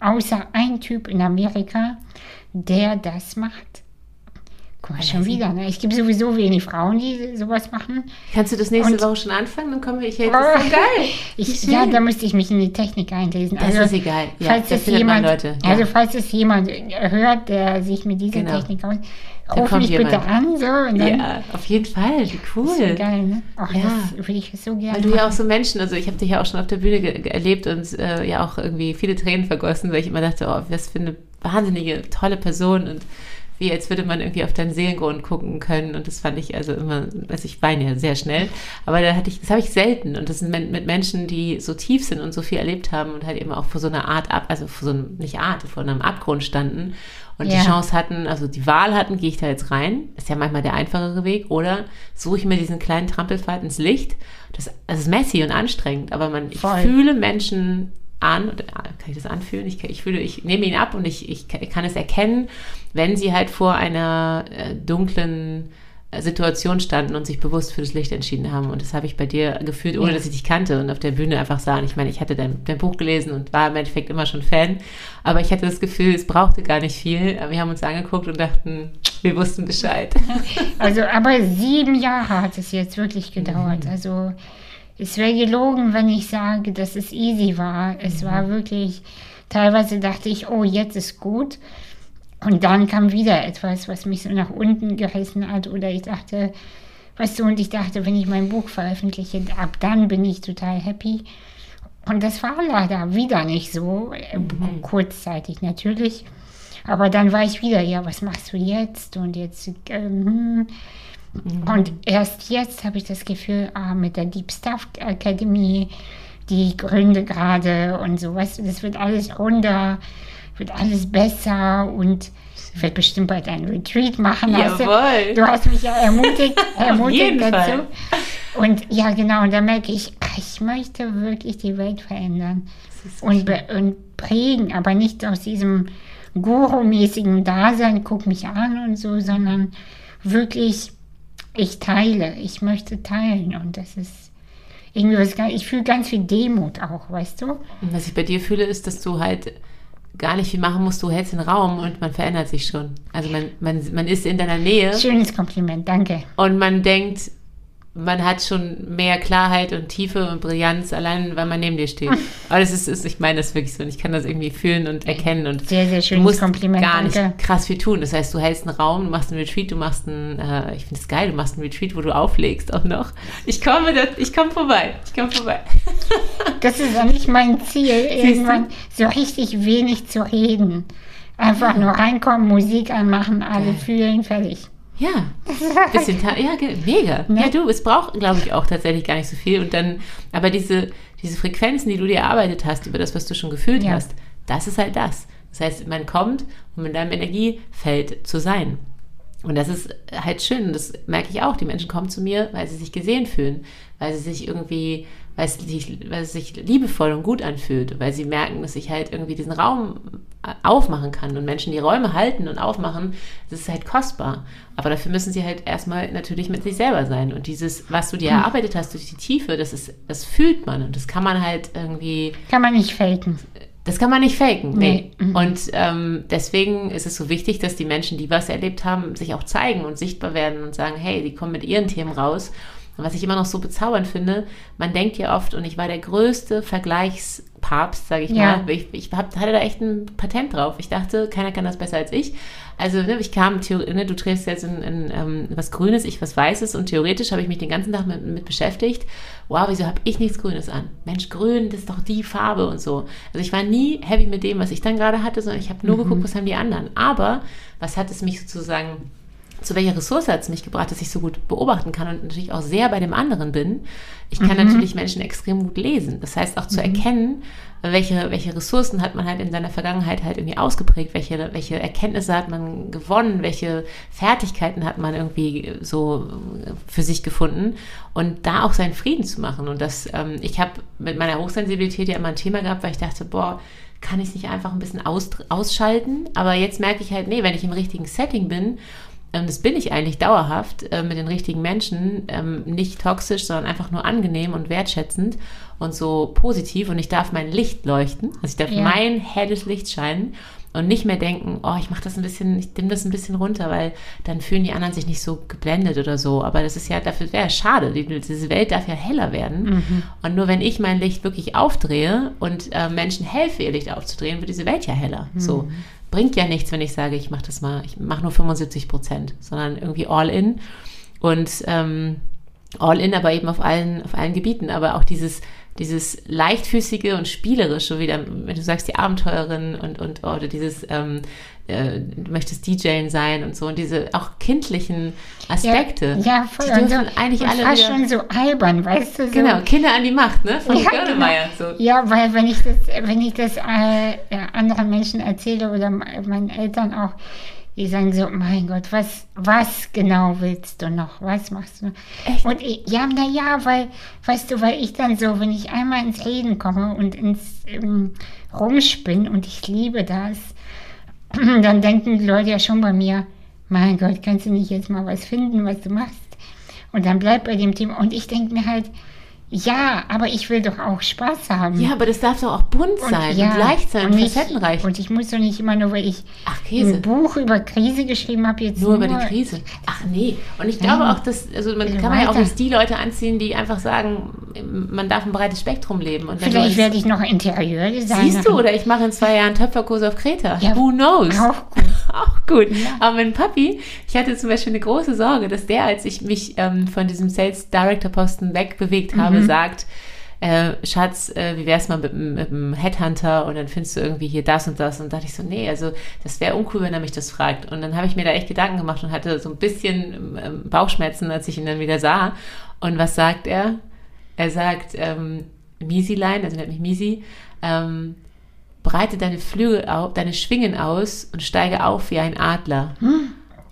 A: außer ein Typ in Amerika, der das macht. Guck mal, schon wieder. Ne? Ich gibt sowieso wenig Frauen, die sowas machen.
B: Kannst du das nächste Und, Woche schon anfangen? Dann kommen wir. Ich hätte das so geil. (laughs)
A: Ich, ja, da müsste ich mich in die Technik einlesen.
B: Das also, ist egal. Ja, falls es jemand, Leute.
A: Ja. Also falls es jemand hört, der sich mit dieser genau. Technik aus, Ruf mich jemand. bitte an. So,
B: ja, auf jeden Fall. Wie cool.
A: So geil, ne? Ach, ja. das würde ich so gerne
B: Weil du ja auch so Menschen, also ich habe dich ja auch schon auf der Bühne erlebt und äh, ja auch irgendwie viele Tränen vergossen, weil ich immer dachte, oh, was für eine wahnsinnige, tolle Person und wie als würde man irgendwie auf deinen Seelengrund gucken können. Und das fand ich also immer, also ich weine ja sehr schnell, aber da hatte ich, das habe ich selten. Und das sind mit Menschen, die so tief sind und so viel erlebt haben und halt eben auch vor so einer Art ab, also vor so einem, nicht Art, vor einem Abgrund standen und ja. die Chance hatten, also die Wahl hatten, gehe ich da jetzt rein, ist ja manchmal der einfachere Weg, oder suche ich mir diesen kleinen Trampelpfad ins Licht. Das, das ist messy und anstrengend, aber man, ich fühle Menschen an, ah, kann ich das anfühlen? Ich, ich fühle, ich nehme ihn ab und ich, ich kann es erkennen, wenn sie halt vor einer äh, dunklen Situation standen und sich bewusst für das Licht entschieden haben. Und das habe ich bei dir gefühlt, ohne ja. dass ich dich kannte und auf der Bühne einfach sah. Und ich meine, ich hatte dein, dein, Buch gelesen und war im Endeffekt immer schon Fan. Aber ich hatte das Gefühl, es brauchte gar nicht viel. Wir haben uns angeguckt und dachten, wir wussten Bescheid. (laughs)
A: Also, aber sieben Jahre hat es jetzt wirklich gedauert. Mhm. Also, es wäre gelogen, wenn ich sage, dass es easy war. Es mhm. war wirklich, teilweise dachte ich, oh, jetzt ist gut. Und dann kam wieder etwas, was mich so nach unten gerissen hat. Oder ich dachte, weißt du, und ich dachte, wenn ich mein Buch veröffentliche, ab dann bin ich total happy. Und das war leider wieder nicht so. Mhm. Kurzzeitig natürlich. Aber dann war ich wieder, ja, was machst du jetzt? Und jetzt, ähm, mhm. und erst jetzt habe ich das Gefühl, ah, mit der Deep Stuff Academy, die Gründe gerade und so, weißt du, das wird alles runter wird alles besser und ich werde bestimmt bald einen Retreat machen.
B: Jawohl.
A: Du, du hast mich ja ermutigt, (laughs) ermutigt dazu. Fall. Und ja, genau, und da merke ich, ich möchte wirklich die Welt verändern und, und, prägen, aber nicht aus diesem Guru-mäßigen Dasein, guck mich an und so, sondern wirklich, ich teile, ich möchte teilen und das ist irgendwie was, ganz- ich fühle ganz viel Demut auch, weißt du?
B: Und was ich bei dir fühle, ist, dass du halt gar nicht viel machen musst. Du hältst den Raum und man verändert sich schon. Also man, man, man ist in deiner Nähe
A: Schönes Kompliment, danke.
B: und man denkt, man hat schon mehr Klarheit und Tiefe und Brillanz, allein weil man neben dir steht. (laughs) Aber das ist, ist ich meine das ist wirklich so. Und ich kann das irgendwie fühlen und erkennen. Und
A: Sehr, sehr
B: du
A: schönes
B: musst
A: Kompliment,
B: gar nicht
A: danke.
B: krass viel tun. Das heißt, du hältst einen Raum, du machst einen Retreat, du machst einen, äh, ich finde es geil, du machst einen Retreat, wo du auflegst auch noch. Ich komme, da- ich komme vorbei. Ich komme vorbei. (laughs)
A: Das ist eigentlich mein Ziel, irgendwann so richtig wenig zu reden. Einfach nur reinkommen, Musik anmachen, alle fühlen, fertig.
B: Ja, bisschen, ja, mega.
A: Ne?
B: Ja, du, es braucht, glaube ich, auch tatsächlich gar nicht so viel. Und dann, aber diese, diese Frequenzen, die du dir erarbeitet hast, über das, was du schon gefühlt
A: Ja.
B: hast, das ist halt das. Das heißt, man kommt, um in deinem Energiefeld zu sein. Und das ist halt schön. Und das merke ich auch. Die Menschen kommen zu mir, weil sie sich gesehen fühlen, weil sie sich irgendwie, weil es sich, weil es sich liebevoll und gut anfühlt, weil sie merken, dass ich halt irgendwie diesen Raum äh, aufmachen kann und Menschen die Räume halten und aufmachen, das ist halt kostbar. Aber dafür müssen sie halt erstmal natürlich mit sich selber sein. Und dieses, was du dir erarbeitet hast durch die Tiefe, das ist, das fühlt man und das kann man halt irgendwie
A: Kann man nicht faken.
B: das kann man nicht faken. Nee.
A: Nee. Mhm.
B: Und ähm, deswegen ist es so wichtig, dass die Menschen, die was erlebt haben, sich auch zeigen und sichtbar werden und sagen, hey, die kommen mit ihren Themen raus. Und was ich immer noch so bezaubernd finde, man denkt ja oft, und ich war der größte Vergleichspapst, sage ich
A: Ja.
B: mal. Ich, ich hab, hatte da echt ein Patent drauf. Ich dachte, keiner kann das besser als ich. Also ne, ich kam, ne, du trägst jetzt in, in, ähm, was Grünes, ich was Weißes und theoretisch habe ich mich den ganzen Tag mit, mit beschäftigt. Wow, wieso habe ich nichts Grünes an? Mensch, Grün, das ist doch die Farbe und so. Also ich war nie happy mit dem, was ich dann gerade hatte, sondern ich habe nur geguckt, was haben die anderen. Aber was hat es mich sozusagen zu welcher Ressource hat es mich gebracht, dass ich so gut beobachten kann und natürlich auch sehr bei dem anderen bin. Ich kann natürlich Menschen extrem gut lesen. Das heißt auch zu erkennen, welche, welche Ressourcen hat man halt in seiner Vergangenheit halt irgendwie ausgeprägt, welche, welche Erkenntnisse hat man gewonnen, welche Fertigkeiten hat man irgendwie so für sich gefunden und da auch seinen Frieden zu machen. Und das, ähm, ich habe mit meiner Hochsensibilität ja immer ein Thema gehabt, weil ich dachte, boah, kann ich es nicht einfach ein bisschen aus, ausschalten? Aber jetzt merke ich halt, nee, wenn ich im richtigen Setting bin, ähm, das bin ich eigentlich dauerhaft äh, mit den richtigen Menschen, ähm, nicht toxisch, sondern einfach nur angenehm und wertschätzend und so positiv und ich darf mein Licht leuchten, also ich darf
A: Ja.
B: mein helles Licht scheinen und nicht mehr denken, oh, ich mache das ein bisschen, ich dimm das ein bisschen runter, weil dann fühlen die anderen sich nicht so geblendet oder so. Aber das ist ja, dafür wäre schade. Die, diese Welt darf ja heller werden. Und nur wenn ich mein Licht wirklich aufdrehe und äh, Menschen helfe, ihr Licht aufzudrehen, wird diese Welt ja heller. So bringt ja nichts, wenn ich sage, ich mache das mal, ich mache nur 75 Prozent, sondern irgendwie all in und ähm, all in, aber eben auf allen, auf allen Gebieten. Aber auch dieses, dieses leichtfüßige und spielerische, wieder, wenn du sagst, die Abenteurerin und, und oder dieses, ähm, äh, du möchtest DJen sein und so und diese auch kindlichen Aspekte.
A: Ja, voll.
B: Die
A: Und
B: dürfen
A: so,
B: eigentlich
A: und
B: alle
A: fast
B: wieder,
A: schon so albern, weißt du? So.
B: genau, Kinder an die Macht, ne? Von
A: Ja,
B: Görnemeyer. So.
A: Ja, weil wenn ich das, wenn ich das äh, ja, anderen Menschen erzähle oder me- meinen Eltern auch, die sagen so, mein Gott, was, was genau willst du noch? Was machst du?
B: Echt?
A: Und ich, ja, na ja, weil, weißt du, weil ich dann so, wenn ich einmal ins Reden komme und ins ähm, Rumspinnen und ich liebe das, (clears throat) dann denken die Leute ja schon bei mir, mein Gott, kannst du nicht jetzt mal was finden, was du machst? Und dann bleibt bei dem Thema. Und ich denke mir halt, ja, aber ich will doch auch Spaß haben.
B: Ja, aber das darf doch auch bunt sein und, leicht sein und,
A: nicht-
B: facettenreich.
A: Und ich muss doch nicht immer nur, weil ich
B: Ach,
A: ein Buch über Krise geschrieben habe, jetzt
B: Nur
A: nur,
B: über die Krise. Ach nee. Und ich
A: Nein.
B: glaube auch, dass, also man
A: Also
B: kann man ja auch jetzt die Leute anziehen, die einfach sagen, man darf ein breites Spektrum leben. Und
A: Vielleicht werde ich noch Interieurdesigner.
B: Siehst du, oder ich mache in zwei Jahren Töpferkurs auf Kreta.
A: Ja,
B: Who knows?
A: Auch (laughs) gut.
B: Auch gut. Aber mein Papi, ich hatte zum Beispiel eine große Sorge, dass der, als ich mich ähm, von diesem Sales Director Posten wegbewegt
A: Mhm.
B: Habe, sagt, äh, Schatz, äh, wie wär's mal mit, mit einem Headhunter und dann findest du irgendwie hier das und das und dachte ich so, nee, also das wäre uncool, wenn er mich das fragt. Und dann habe ich mir da echt Gedanken gemacht und hatte so ein bisschen ähm, Bauchschmerzen, als ich ihn dann wieder sah. Und was sagt er? Er sagt, ähm, Misilein, also nennt mich Misi, ähm, breite deine Flügel auf, deine Schwingen aus und steige auf wie ein Adler.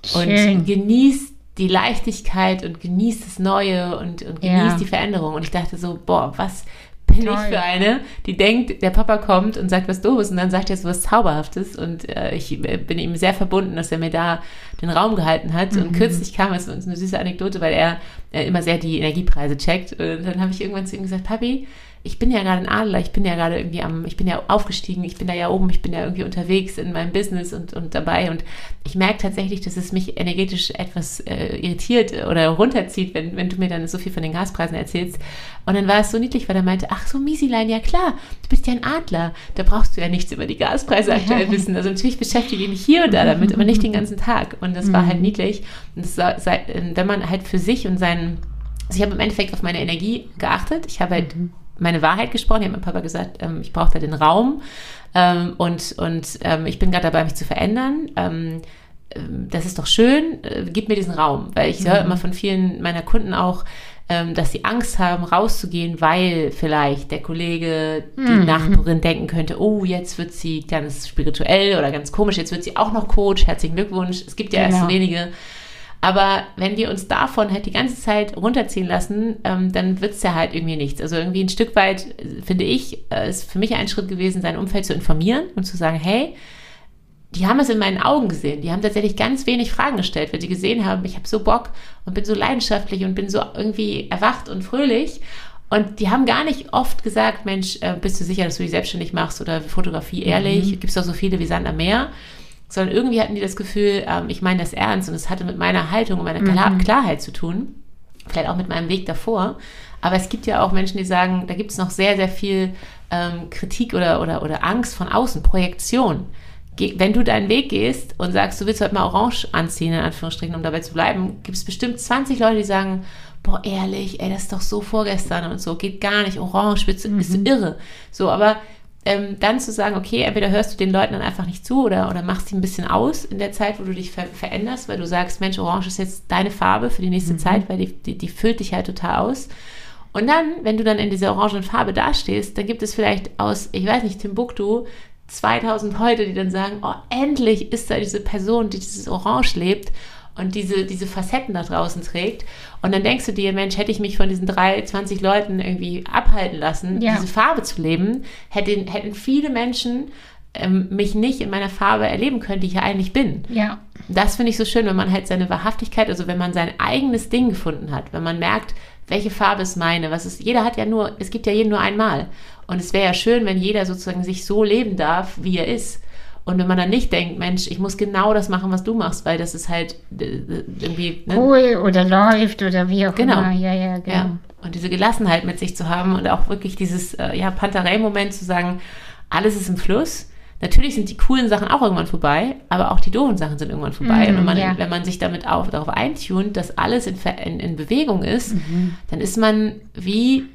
A: Schön.
B: Und genieß die Leichtigkeit und genieß das Neue und, und
A: Ja.
B: genieß die Veränderung. Und ich dachte so, boah, was bin
A: Toll.
B: ich für eine, die denkt, der Papa kommt und sagt was Doofes und dann sagt er so was Zauberhaftes und äh, ich äh, bin ihm sehr verbunden, dass er mir da den Raum gehalten hat und kürzlich kam es uns eine süße Anekdote, weil er äh, immer sehr die Energiepreise checkt und dann habe ich irgendwann zu ihm gesagt, Papi, ich bin ja gerade ein Adler, ich bin ja gerade irgendwie am, ich bin ja aufgestiegen, ich bin da ja oben, ich bin ja irgendwie unterwegs in meinem Business und, und dabei und ich merke tatsächlich, dass es mich energetisch etwas äh, irritiert oder runterzieht, wenn, wenn du mir dann so viel von den Gaspreisen erzählst. Und dann war es so niedlich, weil er meinte, ach so, Miesilein, ja klar, du bist ja ein Adler, da brauchst du ja nichts über die Gaspreise aktuell wissen. Also natürlich beschäftige ich mich hier und da damit, aber nicht den ganzen Tag. Und das war halt niedlich. Und das wenn man halt für sich und seinen also ich habe im Endeffekt auf meine Energie geachtet. Ich habe halt meine Wahrheit gesprochen. Ich habe meinem Papa gesagt, ähm, ich brauche da den Raum. Ähm, und und ähm, ich bin gerade dabei, mich zu verändern. Ähm, ähm, das ist doch schön, äh, gib mir diesen Raum. Weil ich höre immer von vielen meiner Kunden auch, ähm, dass sie Angst haben, rauszugehen, weil vielleicht der Kollege, die Nachbarin denken könnte, oh, jetzt wird sie ganz spirituell oder ganz komisch, jetzt wird sie auch noch Coach, herzlichen Glückwunsch. Es gibt ja erst
A: Genau.
B: so wenige. Aber wenn wir uns davon halt die ganze Zeit runterziehen lassen, ähm, dann wird's ja halt irgendwie nichts. Also irgendwie ein Stück weit, äh, finde ich, äh, ist für mich ein Schritt gewesen, sein Umfeld zu informieren und zu sagen, hey, die haben es in meinen Augen gesehen. Die haben tatsächlich ganz wenig Fragen gestellt, weil sie gesehen haben, ich habe so Bock und bin so leidenschaftlich und bin so irgendwie erwacht und fröhlich. Und die haben gar nicht oft gesagt, Mensch, äh, bist du sicher, dass du dich selbstständig machst oder Fotografie ehrlich? Gibt es doch so viele wie Sand am Meer. Sondern irgendwie hatten die das Gefühl, ähm, ich meine das ernst und es hatte mit meiner Haltung und meiner Klar Klarheit zu tun. Vielleicht auch mit meinem Weg davor. Aber es gibt ja auch Menschen, die sagen, da gibt es noch sehr, sehr viel ähm, Kritik oder, oder, oder Angst von außen, Projektion. Ge wenn du deinen Weg gehst und sagst, du willst heute mal orange anziehen, in Anführungsstrichen, um dabei zu bleiben, gibt es bestimmt 20 Leute, die sagen, boah, ehrlich, ey, das ist doch so vorgestern und so, geht gar nicht, orange, bist, du bist du irre. So, aber ähm, dann zu sagen, okay, entweder hörst du den Leuten dann einfach nicht zu oder, oder machst die ein bisschen aus in der Zeit, wo du dich ver veränderst, weil du sagst, Mensch, orange ist jetzt deine Farbe für die nächste Zeit, weil die, die, die füllt dich halt total aus. Und dann, wenn du dann in dieser orangen Farbe dastehst, dann gibt es vielleicht aus, ich weiß nicht, Timbuktu 2000 heute, die dann sagen, oh, endlich ist da diese Person, die dieses Orange lebt und diese, diese Facetten da draußen trägt. Und dann denkst du dir, Mensch, hätte ich mich von diesen drei, 20 Leuten irgendwie abhalten lassen,
A: Ja.
B: diese Farbe zu leben, hätten, hätten viele Menschen ähm, mich nicht in meiner Farbe erleben können, die ich ja eigentlich bin
A: Ja.
B: das finde ich so schön, wenn man halt seine Wahrhaftigkeit, also wenn man sein eigenes Ding gefunden hat, wenn man merkt, welche Farbe ist meine, was ist, jeder hat ja nur, es gibt ja jeden nur einmal. Und es wäre ja schön, wenn jeder sozusagen sich so leben darf, wie er ist. Und wenn man dann nicht denkt, Mensch, ich muss genau das machen, was du machst, weil das ist halt äh, irgendwie, ne?
A: Cool oder läuft oder wie auch
B: Genau.
A: immer. Ja, ja, genau.
B: Ja. Und diese Gelassenheit mit sich zu haben und auch wirklich dieses äh, ja, Panterei-Moment zu sagen, alles ist im Fluss. Natürlich sind die coolen Sachen auch irgendwann vorbei, aber auch die doofen Sachen sind irgendwann vorbei.
A: Mhm,
B: und wenn man,
A: ja.
B: wenn man sich damit auch darauf eintunt, dass alles in, in, in Bewegung ist, dann ist man wie,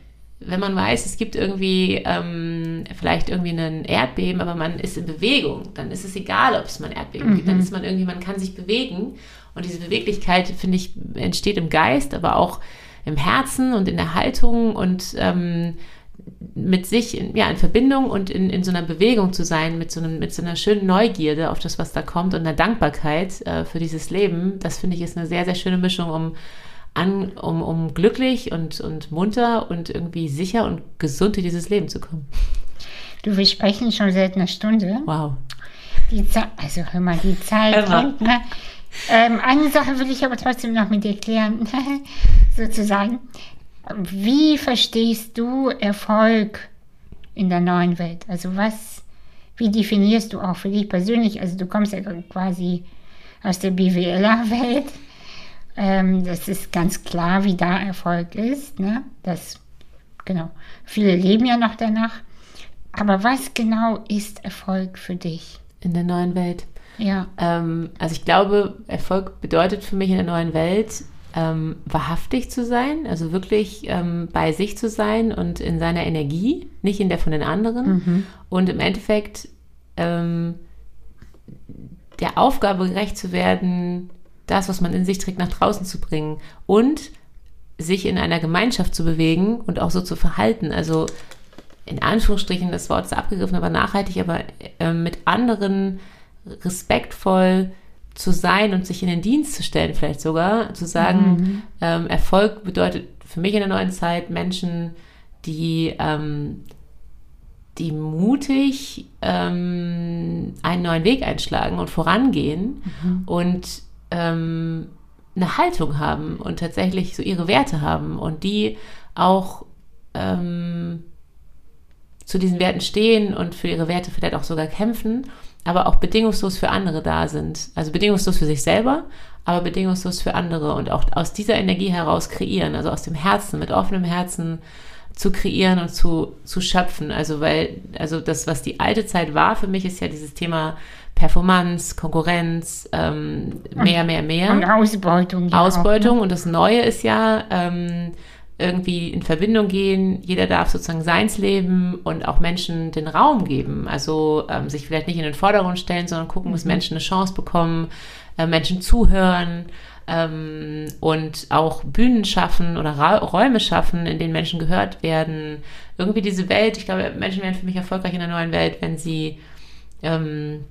B: wenn man weiß, es gibt irgendwie ähm, vielleicht irgendwie einen Erdbeben, aber man ist in Bewegung, dann ist es egal, ob es mal ein Erdbeben gibt. Dann ist man irgendwie, man kann sich bewegen. Und diese Beweglichkeit, finde ich, entsteht im Geist, aber auch im Herzen und in der Haltung und ähm, mit sich in, ja, in Verbindung und in, in so einer Bewegung zu sein, mit so, einem, mit so einer schönen Neugierde auf das, was da kommt und einer Dankbarkeit äh, für dieses Leben, das finde ich ist eine sehr, sehr schöne Mischung, um, an, um, um glücklich und, und munter und irgendwie sicher und gesund in dieses Leben zu kommen.
A: Du, wir sprechen schon seit einer Stunde.
B: Wow.
A: Die Zeit, also hör mal, die Zeit rennt, ne? Ähm, eine Sache will ich aber trotzdem noch mit dir klären, (laughs) sozusagen. Wie verstehst du Erfolg in der neuen Welt? Also was, wie definierst du auch für dich persönlich? Also du kommst ja quasi aus der BWLer-Welt. Ähm, das ist ganz klar, wie da Erfolg ist. Ne? Das, genau. Viele leben ja noch danach. Aber was genau ist Erfolg für dich?
B: In der neuen Welt.
A: Ja.
B: Ähm, also ich glaube, Erfolg bedeutet für mich in der neuen Welt, ähm, wahrhaftig zu sein, also wirklich ähm, bei sich zu sein und in seiner Energie, nicht in der von den anderen. Und im Endeffekt ähm, der Aufgabe gerecht zu werden, das, was man in sich trägt, nach draußen zu bringen und sich in einer Gemeinschaft zu bewegen und auch so zu verhalten. Also in Anführungsstrichen, das Wort ist abgegriffen, aber nachhaltig, aber äh, mit anderen respektvoll zu sein und sich in den Dienst zu stellen, vielleicht sogar, zu sagen, ähm, Erfolg bedeutet für mich in der neuen Zeit, Menschen die, ähm, die mutig ähm, einen neuen Weg einschlagen und vorangehen mhm. und ähm, eine Haltung haben und tatsächlich so ihre Werte haben und die auch ähm, zu diesen Werten stehen und für ihre Werte vielleicht auch sogar kämpfen, aber auch bedingungslos für andere da sind. Also bedingungslos für sich selber, aber bedingungslos für andere und auch aus dieser Energie heraus kreieren, also aus dem Herzen, mit offenem Herzen zu kreieren und zu, zu schöpfen. Also weil, also das, was die alte Zeit war für mich, ist ja dieses Thema Performance, Konkurrenz, ähm, mehr, mehr, mehr.
A: Und Ausbeutung.
B: Ja Ausbeutung. Auch, ne? Und das Neue ist ja ähm, irgendwie in Verbindung gehen. Jeder darf sozusagen seins leben und auch Menschen den Raum geben. Also ähm, sich vielleicht nicht in den Vordergrund stellen, sondern gucken, mhm. dass Menschen eine Chance bekommen, äh, Menschen zuhören ähm, und auch Bühnen schaffen oder Ra Räume schaffen, in denen Menschen gehört werden. Irgendwie diese Welt, ich glaube, Menschen werden für mich erfolgreich in der neuen Welt, wenn sie ähm,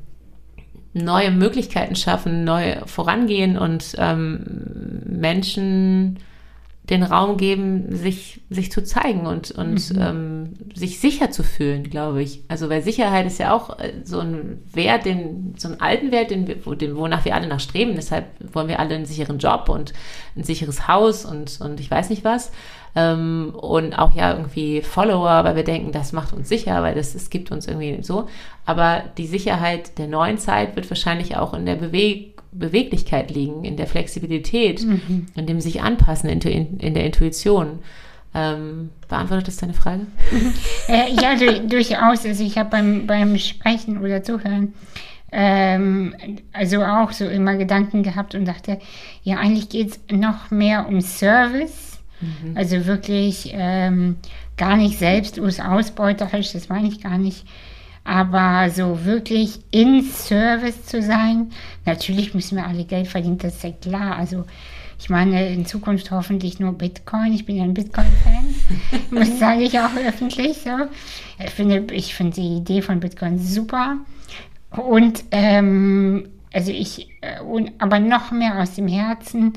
B: neue Möglichkeiten schaffen, neu vorangehen und ähm, Menschen den Raum geben, sich, sich zu zeigen und, und mhm. ähm, sich sicher zu fühlen, glaube ich. Also, weil Sicherheit ist ja auch äh, so ein Wert, den, so einen alten Wert, den, den, wonach wir alle nachstreben. Deshalb wollen wir alle einen sicheren Job und ein sicheres Haus und, und ich weiß nicht was. Ähm, und auch ja irgendwie Follower, weil wir denken, das macht uns sicher, weil das, es gibt uns irgendwie so. Aber die Sicherheit der neuen Zeit wird wahrscheinlich auch in der Bewegung Beweglichkeit liegen, in der Flexibilität, mhm. in dem sich anpassen, in, in, in der Intuition. Ähm, beantwortet das deine Frage?
A: Äh, ja, du, durchaus. Also ich habe beim, beim Sprechen oder Zuhören ähm, also auch so immer Gedanken gehabt und dachte, ja, eigentlich geht es noch mehr um Service. Mhm. Also wirklich ähm, gar nicht selbst ausbeuterisch, das meine ich gar nicht aber so wirklich in Service zu sein, natürlich müssen wir alle Geld verdienen, das ist ja klar. Also ich meine in Zukunft hoffentlich nur Bitcoin. Ich bin ja ein Bitcoin-Fan, (laughs) das sage ich auch öffentlich so. Ich finde, ich finde die Idee von Bitcoin super. Und ähm, also ich, äh, und, aber noch mehr aus dem Herzen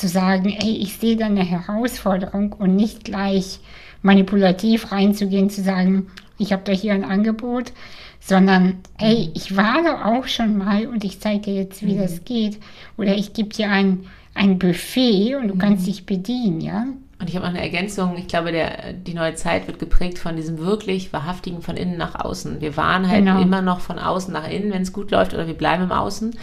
A: zu sagen, ey, ich sehe da eine Herausforderung und nicht gleich manipulativ reinzugehen, zu sagen, ich habe da hier ein Angebot, sondern hey, mhm. ich war doch auch schon mal und ich zeige dir jetzt, wie mhm. das geht. Oder ich gebe dir ein, ein Buffet und du mhm. kannst dich bedienen, ja.
B: Und ich habe noch eine Ergänzung. Ich glaube, der, die neue Zeit wird geprägt von diesem wirklich wahrhaftigen von innen nach außen. Wir waren halt genau. immer noch von außen nach innen, wenn es gut läuft, oder wir bleiben im Außen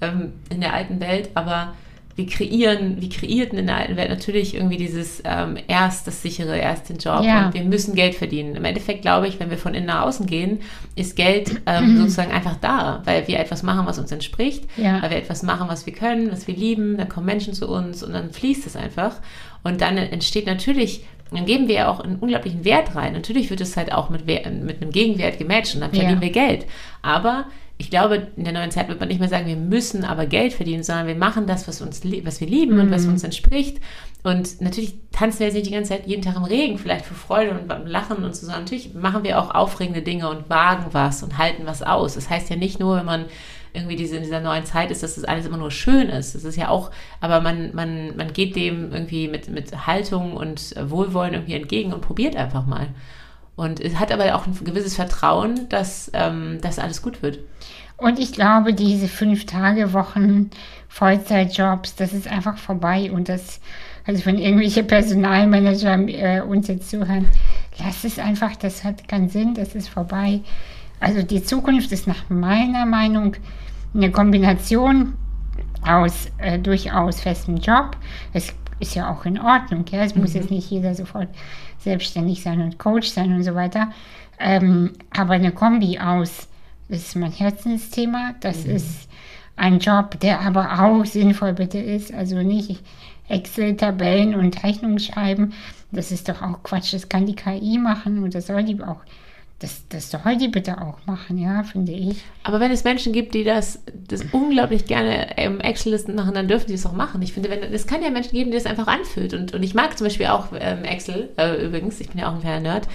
B: ähm, in der alten Welt. Aber wir kreieren, wir kreierten in der alten Welt natürlich irgendwie dieses ähm, erst das sichere, erst den Job ja. und wir müssen Geld verdienen. Im Endeffekt glaube ich, wenn wir von innen nach außen gehen, ist Geld ähm, sozusagen einfach da, weil wir etwas machen, was uns entspricht, ja. weil wir etwas machen, was wir können, was wir lieben, dann kommen Menschen zu uns und dann fließt es einfach und dann entsteht natürlich dann geben wir ja auch einen unglaublichen Wert rein. Natürlich wird es halt auch mit, mit einem Gegenwert gematcht und dann verdienen ja. wir Geld. Aber ich glaube, in der neuen Zeit wird man nicht mehr sagen, wir müssen aber Geld verdienen, sondern wir machen das, was, uns, was wir lieben und was mhm. uns entspricht. Und natürlich tanzen wir jetzt nicht die ganze Zeit jeden Tag im Regen, vielleicht für Freude und beim Lachen und so, sondern natürlich machen wir auch aufregende Dinge und wagen was und halten was aus. Das heißt ja nicht nur, wenn man irgendwie diese, in dieser neuen Zeit ist, dass das alles immer nur schön ist. Das ist ja auch, aber man, man, man geht dem irgendwie mit, mit Haltung und Wohlwollen irgendwie entgegen und probiert einfach mal. Und es hat aber auch ein gewisses Vertrauen, dass ähm, das alles gut wird.
A: Und ich glaube, diese fünf Tage Wochen Vollzeitjobs, das ist einfach vorbei. Und das, also wenn irgendwelche Personalmanager äh, uns jetzt zuhören, lass es einfach, das hat keinen Sinn, das ist vorbei. Also die Zukunft ist nach meiner Meinung eine Kombination aus äh, durchaus festem Job. Es ist ja auch in Ordnung, ja. Es mhm. muss jetzt nicht jeder sofort selbstständig sein und Coach sein und so weiter. Ähm, aber eine Kombi aus, das ist mein Herzensthema, das mhm. ist ein Job, der aber auch sinnvoll bitte ist, also nicht Excel-Tabellen und Rechnungen schreiben, das ist doch auch Quatsch, das kann die KI machen und das soll die auch das, das soll die bitte auch machen, ja, finde ich.
B: Aber wenn es Menschen gibt, die das, das unglaublich gerne im Excel-Listen machen, dann dürfen die es auch machen. Ich finde, es kann ja Menschen geben, die das einfach anfühlt. Und, und ich mag zum Beispiel auch ähm, Excel, äh, übrigens, ich bin ja auch ein kleiner Nerd.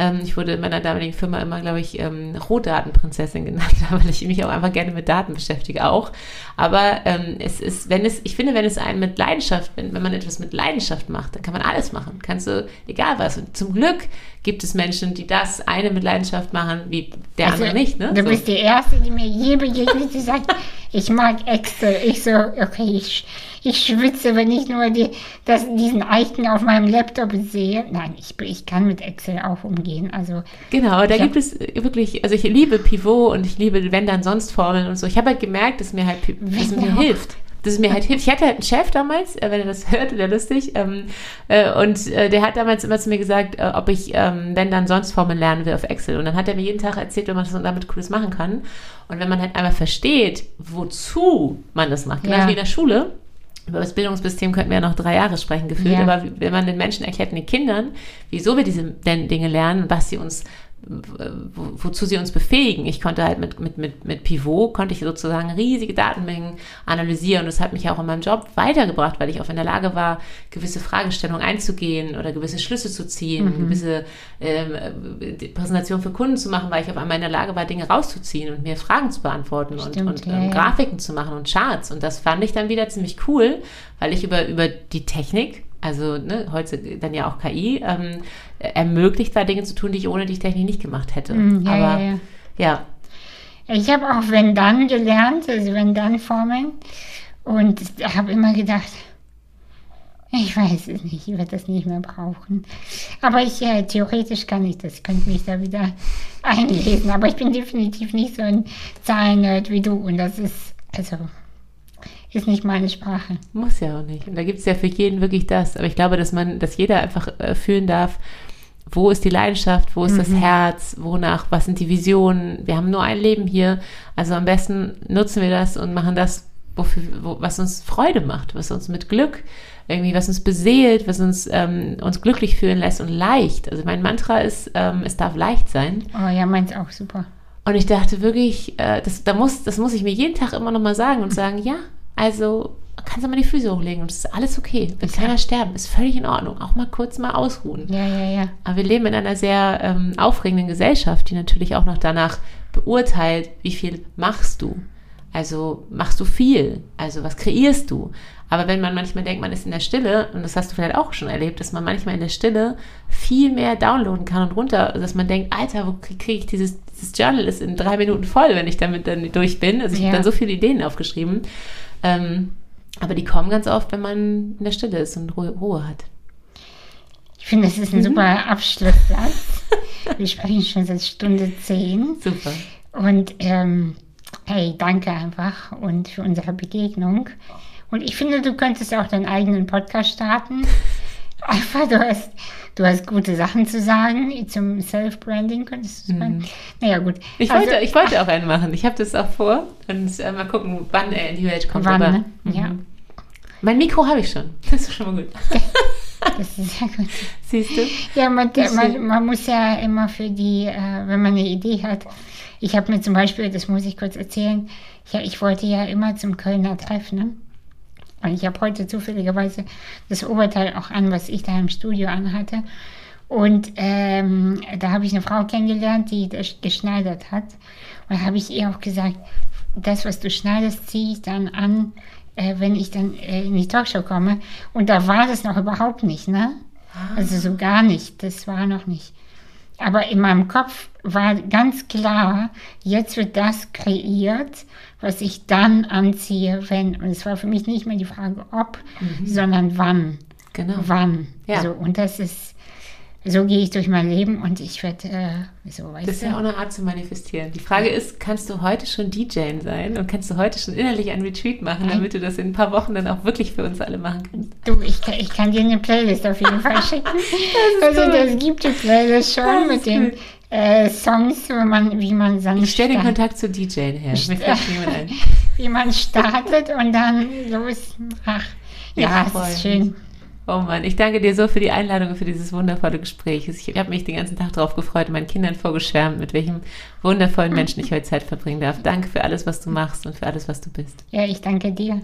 B: Ähm, ich wurde in meiner damaligen Firma immer, glaube ich, ähm, Rohdatenprinzessin genannt, (laughs) weil ich mich auch einfach gerne mit Daten beschäftige auch. Aber ähm, es ist, wenn es, ich finde, wenn es einen mit Leidenschaft, wenn, wenn man etwas mit Leidenschaft macht, dann kann man alles machen. Kannst du, egal was. Und zum Glück gibt es Menschen, die das eine mit Leidenschaft machen, wie der also, andere nicht. Ne?
A: Du so. bist die Erste, die mir je begegnet, die sagt, (laughs) ich mag Excel. Ich so, okay, ich, ich schwitze, wenn ich nur die, das, diesen Icon auf meinem Laptop sehe. Nein, ich, ich kann mit Excel auch umgehen. Also,
B: genau, da gibt es wirklich, also ich liebe Pivot und ich liebe wenn dann sonst Formeln und so. Ich habe halt gemerkt, dass mir halt dass mir hilft dass es mir halt hilft. Ich hatte halt einen Chef damals, äh, wenn er das (laughs) hört, der lustig, ähm, äh, und äh, der hat damals immer zu mir gesagt, äh, ob ich, ähm, wenn dann sonst Formeln lernen will auf Excel. Und dann hat er mir jeden Tag erzählt, wie man das damit Cooles machen kann. Und wenn man halt einmal versteht, wozu man das macht, genau ja. wie in der Schule, über das Bildungssystem könnten wir ja noch drei Jahre sprechen, gefühlt. Ja. Aber wenn man den Menschen erklärt, den Kindern, wieso wir diese Dinge lernen, was sie uns wozu sie uns befähigen. Ich konnte halt mit, mit, mit, mit Pivot, konnte ich sozusagen riesige Datenmengen analysieren und das hat mich auch in meinem Job weitergebracht, weil ich auch in der Lage war, gewisse Fragestellungen einzugehen oder gewisse Schlüsse zu ziehen, mhm. gewisse ähm, Präsentationen für Kunden zu machen, weil ich auf einmal in der Lage war, Dinge rauszuziehen und mir Fragen zu beantworten Stimmt, und, und ja, ähm, Grafiken zu machen und Charts und das fand ich dann wieder ziemlich cool, weil ich über, über die Technik also ne, heute dann ja auch KI, ähm, ermöglicht war, Dinge zu tun, die ich ohne die Technik nicht gemacht hätte. Mm, ja, Aber ja. ja.
A: Ich habe auch wenn dann gelernt, also wenn dann Formeln und habe immer gedacht, ich weiß es nicht, ich werde das nicht mehr brauchen. Aber ich, äh, theoretisch kann ich das, ich könnte mich da wieder (laughs) einlesen. Aber ich bin definitiv nicht so ein Zahlennerd wie du. Und das ist, also ist nicht meine Sprache.
B: Muss ja auch nicht. Und da gibt es ja für jeden wirklich das. Aber ich glaube, dass man, dass jeder einfach äh, fühlen darf, wo ist die Leidenschaft, wo ist mhm. das Herz, wonach, was sind die Visionen. Wir haben nur ein Leben hier. Also am besten nutzen wir das und machen das, wofür, wo, was uns Freude macht, was uns mit Glück irgendwie, was uns beseelt, was uns, ähm, uns glücklich fühlen lässt und leicht. Also mein Mantra ist, ähm, es darf leicht sein.
A: Oh ja, meins auch super.
B: Und ich dachte wirklich, äh, das, da muss, das muss ich mir jeden Tag immer noch mal sagen und (laughs) sagen, ja, also kannst du mal die Füße hochlegen und es ist alles okay. Wird keiner sterben, ist völlig in Ordnung. Auch mal kurz mal ausruhen.
A: Ja, ja, ja.
B: Aber wir leben in einer sehr ähm, aufregenden Gesellschaft, die natürlich auch noch danach beurteilt, wie viel machst du. Also machst du viel? Also was kreierst du? Aber wenn man manchmal denkt, man ist in der Stille, und das hast du vielleicht auch schon erlebt, dass man manchmal in der Stille viel mehr downloaden kann und runter, dass man denkt, Alter, wo kriege ich dieses, dieses Journal ist in drei Minuten voll, wenn ich damit dann durch bin. Also ich ja. habe dann so viele Ideen aufgeschrieben. Ähm, aber die kommen ganz oft, wenn man in der Stille ist und Ruhe, Ruhe hat.
A: Ich finde, das ist ein mhm. super Abschlusssatz. Wir sprechen schon seit Stunde zehn.
B: Super.
A: Und ähm, hey, danke einfach und für unsere Begegnung. Und ich finde, du könntest auch deinen eigenen Podcast starten. (laughs) Einfach, du hast Du hast gute Sachen zu sagen zum Self-Branding, könntest du sagen. Mhm. Naja, gut.
B: Ich, also, wollte, ich wollte auch einen machen. Ich habe das auch vor. Und äh, mal gucken, wann er in die Welt kommt.
A: Wann, ne? mhm. ja.
B: Mein Mikro habe ich schon. (laughs) Das ist schon mal gut. (laughs)
A: Das ist sehr gut.
B: Siehst du?
A: Ja, man, man, man muss ja immer für die, äh, wenn man eine Idee hat. Ich habe mir zum Beispiel, das muss ich kurz erzählen, ja, ich wollte ja immer zum Kölner Treff, ne? Und ich habe heute zufälligerweise das Oberteil auch an, was ich da im Studio anhatte. Und ähm, da habe ich eine Frau kennengelernt, die das geschneidert hat. Und da habe ich ihr auch gesagt, das, was du schneidest, ziehe ich dann an, äh, wenn ich dann äh, in die Talkshow komme. Und da war das noch überhaupt nicht, ne? Ah. Also so gar nicht. Das war noch nicht. Aber in meinem Kopf war ganz klar, jetzt wird das kreiert was ich dann anziehe, wenn. Und es war für mich nicht mehr die Frage, ob, mhm. sondern wann.
B: Genau.
A: Wann. Ja. So, und das ist, so gehe ich durch mein Leben und ich werde, äh, so
B: weißt Das ist ja auch eine Art zu manifestieren. Die Frage ist, kannst du heute schon DJ sein und kannst du heute schon innerlich ein Retreat machen, damit du das in ein paar Wochen dann auch wirklich für uns alle machen kannst?
A: Du, ich, ich kann dir eine Playlist auf jeden Fall schicken. (laughs) also, cool. das gibt die Playlist schon mit den äh, Songs, wie man, wie man
B: dann Ich stelle den Kontakt zu DJ her. (laughs)
A: Wie man startet und dann los. Ach, ja, es ist schön.
B: Oh Mann, ich danke dir so für die Einladung und für dieses wundervolle Gespräch. Ich habe mich den ganzen Tag darauf gefreut und meinen Kindern vorgeschwärmt, mit welchem wundervollen Menschen ich heute Zeit verbringen darf. Danke für alles, was du machst und für alles, was du bist.
A: Ja, ich danke dir.